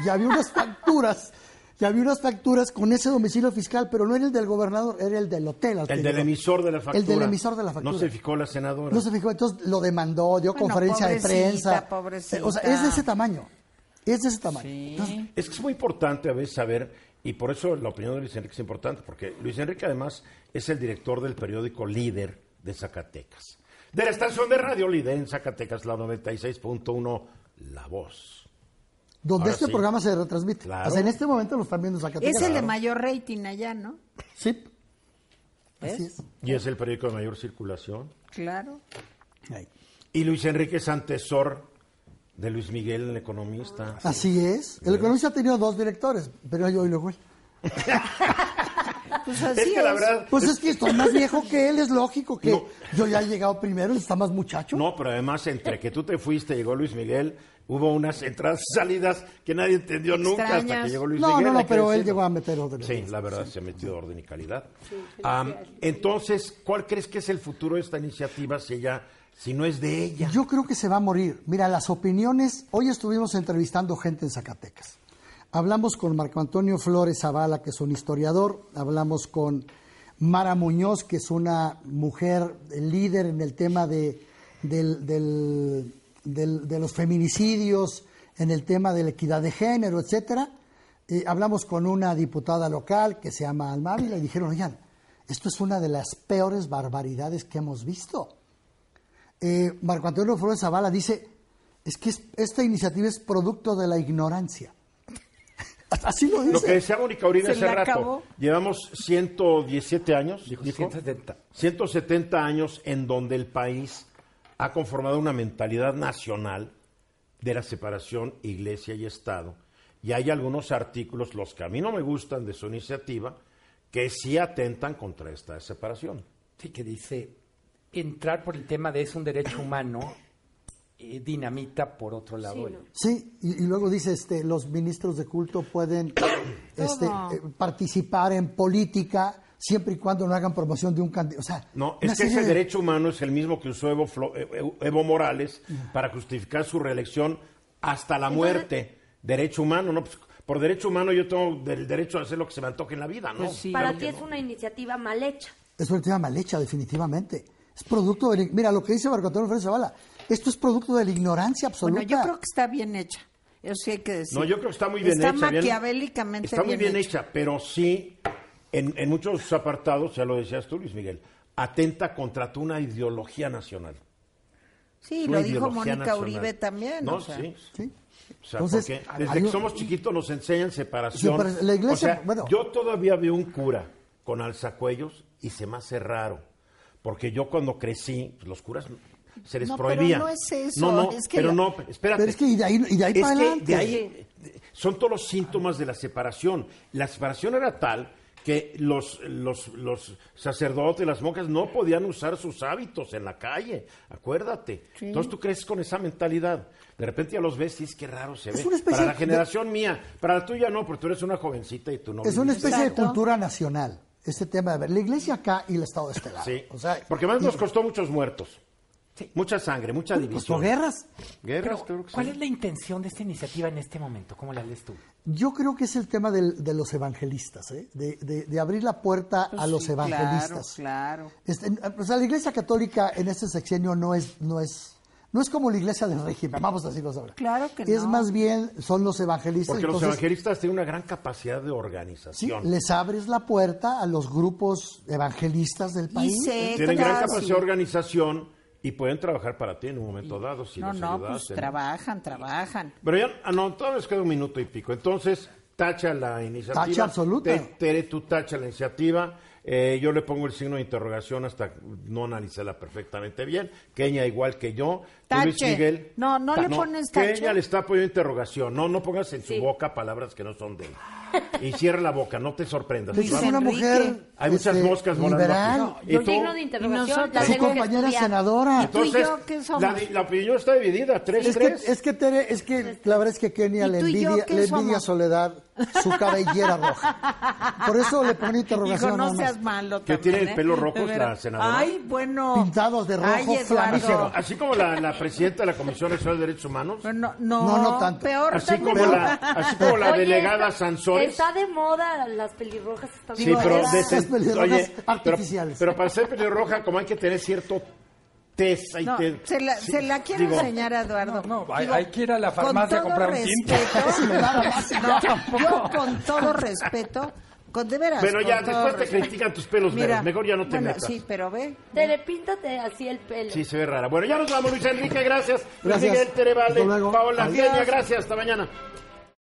y había unas facturas, y había unas facturas con ese domicilio fiscal, pero no era el del gobernador, era el del hotel. El del emisor de la factura. El del emisor de la factura. No se fijó la senadora. No se fijó, entonces lo demandó, dio Bueno, conferencia de prensa. pobrecita. O sea, es de ese tamaño. Es de ese tamaño. Entonces, Es que es muy importante a veces saber, y por eso la opinión de Luis Enrique es importante, porque Luis Enrique además es el director del periódico Líder de Zacatecas. De la estación de radio Líder en Zacatecas, la 96.1, La Voz. donde Ahora este sí. programa se retransmite. Claro. O sea, en este momento lo están viendo en Zacatecas. Es el de mayor rating allá, ¿no? Sí. ¿Ves? Así es. Y es el periódico de mayor circulación. Claro. Ahí. Y Luis Enrique es antecesor de Luis Miguel, el economista. Así es. El economista ha tenido dos directores, pero yo y luego él. Pues así Es que la verdad... Pues es que estoy más viejo que él, es lógico que No. yo ya he llegado primero, él está más muchacho. No, pero además entre que tú te fuiste, llegó Luis Miguel, hubo unas entradas y salidas que nadie entendió nunca hasta que llegó Luis no, Miguel. no, no, que pero él llegó a meter orden. Sí, la verdad se ha metido orden y calidad. Am, entonces, ¿cuál crees que es el futuro de esta iniciativa si ella, si no es de ella? Yo creo que se va a morir. Mira, las opiniones, hoy estuvimos entrevistando gente en Zacatecas. Hablamos con Marco Antonio Flores Zavala, que es un historiador, hablamos con Mara Muñoz, que es una mujer líder en el tema de, del- de los feminicidios, en el tema de la equidad de género, etcétera. Eh, hablamos con una diputada local que se llama Almávila y dijeron, oigan, esto es una de las peores barbaridades que hemos visto eh, Marco Antonio Flores Zavala dice, es que es- esta iniciativa es producto de la ignorancia. Así lo dice. Lo que decía Mónica Se hace rato, acabó. llevamos 117 años, Dijo dijo, 170. 170 años en donde el país ha conformado una mentalidad nacional de la separación iglesia y Estado. Y hay algunos artículos, los que a mí no me gustan de su iniciativa, que sí atentan contra esta separación. Sí, que dice, entrar por el tema de es un derecho humano, eh, dinamita por otro lado. Sí. Sí, y, y luego dice, este, los ministros de culto pueden este, eh, participar en política siempre y cuando no hagan promoción de un candidato. O sea, No, es que ese de- derecho humano es el mismo que usó Evo, Flo- eh, Evo Morales para justificar su reelección hasta la muerte. Derecho humano, ¿no? Pues, por derecho humano yo tengo el derecho a hacer lo que se me antoje en la vida, ¿no? Pues sí. Para Claro ti es no. una iniciativa mal hecha. Es una iniciativa mal hecha, definitivamente. Es producto de... Mira, lo que dice Marco Antonio Flores Zavala, esto es producto de la ignorancia absoluta. Bueno, yo creo que está bien hecha. Eso sí hay que decir. No, yo creo que está muy bien Está hecha. bien- maquiavélicamente Está muy bien bien hecha, pero sí, en, en muchos apartados, ya lo decías tú, Luis Miguel, atenta contra una ideología nacional. Sí, Una lo dijo Mónica nacional. Uribe también. No, o sea. sí. Sí. O sea, Entonces, porque desde hay que somos chiquitos nos enseñan separación. Separa- la iglesia, o sea, bueno. yo todavía veo un cura con alzacuellos y se me hace raro. Porque yo cuando crecí, pues, los curas se les No, pero prohibía. no es eso, No, no, es que pero no, espérate. Pero es que y de ahí, y de ahí Es para que adelante. de ahí son todos los síntomas de la separación. La separación era tal que los, los, los sacerdotes, las monjas no podían usar sus hábitos en la calle, acuérdate. Entonces tú creces con esa mentalidad. De repente ya los ves y es que raro se Es ve. una especie Para la de- generación mía, para la tuya no, porque tú eres una jovencita y tú no. Es una especie de cultura nacional, este tema de ver la iglesia acá y el Estado de este lado. Sí, O sea, porque más y- nos costó muchos muertos. Mucha sangre, mucha costó división. guerras. Guerras, Pero, que ¿cuál sí. es la intención de esta iniciativa en este momento? ¿Cómo la lees tú? Yo creo que es el tema del- de los evangelistas, ¿eh? de, de- de abrir la puerta Pues a los sí, evangelistas. Claro, claro. Este, o sea, la iglesia católica en este sexenio no es, no es, no es como la iglesia del régimen, vamos a decirlo ahora. Claro que Es no. más bien, son los evangelistas. Porque los evangelistas tienen una gran capacidad de sí, organización. les abres la puerta a los grupos evangelistas del país. sé Tienen gran capacidad sí. de organización y pueden trabajar para ti en un momento dado si No, los no, pues trabajan, trabajan. Pero ya, ah, no, todavía queda un minuto y pico. Entonces, tacha la iniciativa. Tacha absoluta. Te- Tere, tú tacha la iniciativa. Eh, yo le pongo el signo de interrogación hasta no analizarla perfectamente bien. Kenia igual que yo. Tú, Luis Tache. Miguel. No, no le pones tache. Kenia le está poniendo interrogación. No, no pongas en Sí. su boca palabras que no son de él. Y cierra la boca, no te sorprendas. Luis es una mujer Hay muchas este, moscas volando liberal. aquí. Yo ¿Y tú? signo de interrogación, nosotros- la su compañera senadora. tú y Entonces, yo qué somos? La, la opinión está dividida, tres, Es que, tres. es que Tere, es que la verdad es que Kenia ¿Y le envidia, le envidia? Soledad su cabellera roja. Por eso le pone interrogación. Hijo, no seas malo Que tiene el ¿eh? pelo rojo De la senadora. Ay, bueno. Pintados de rojo, Ay, Eduardo. flamígero. Así como la, la presidenta de la Comisión Nacional de Derechos Humanos. Pero No, no, No, no tanto. Peor Así también. como la, así como la Oye, delegada está- Sansores. Está de moda las pelirrojas. Están Sí, de pero, de ese- pelirrojas oye, pero, artificiales. pero para ser pelirroja, como hay que tener cierto No, se la, sí, se la quiero digo, enseñar a Eduardo. No, no, hay- hay que ir a la farmacia a comprar un no, yo con todo respeto, con de veras. Bueno, con ya, todo después te respeto. critican tus pelos Mira, verdes. Mejor ya no te bueno, metas. Sí, pero ve. Tere, píntate así el pelo. Sí, se ve rara. Bueno, ya nos vamos, Luis Enrique, gracias. Luis Gracias. Miguel, Tere Vale, Hasta luego. Paola Adiós. Gracias. Hasta mañana.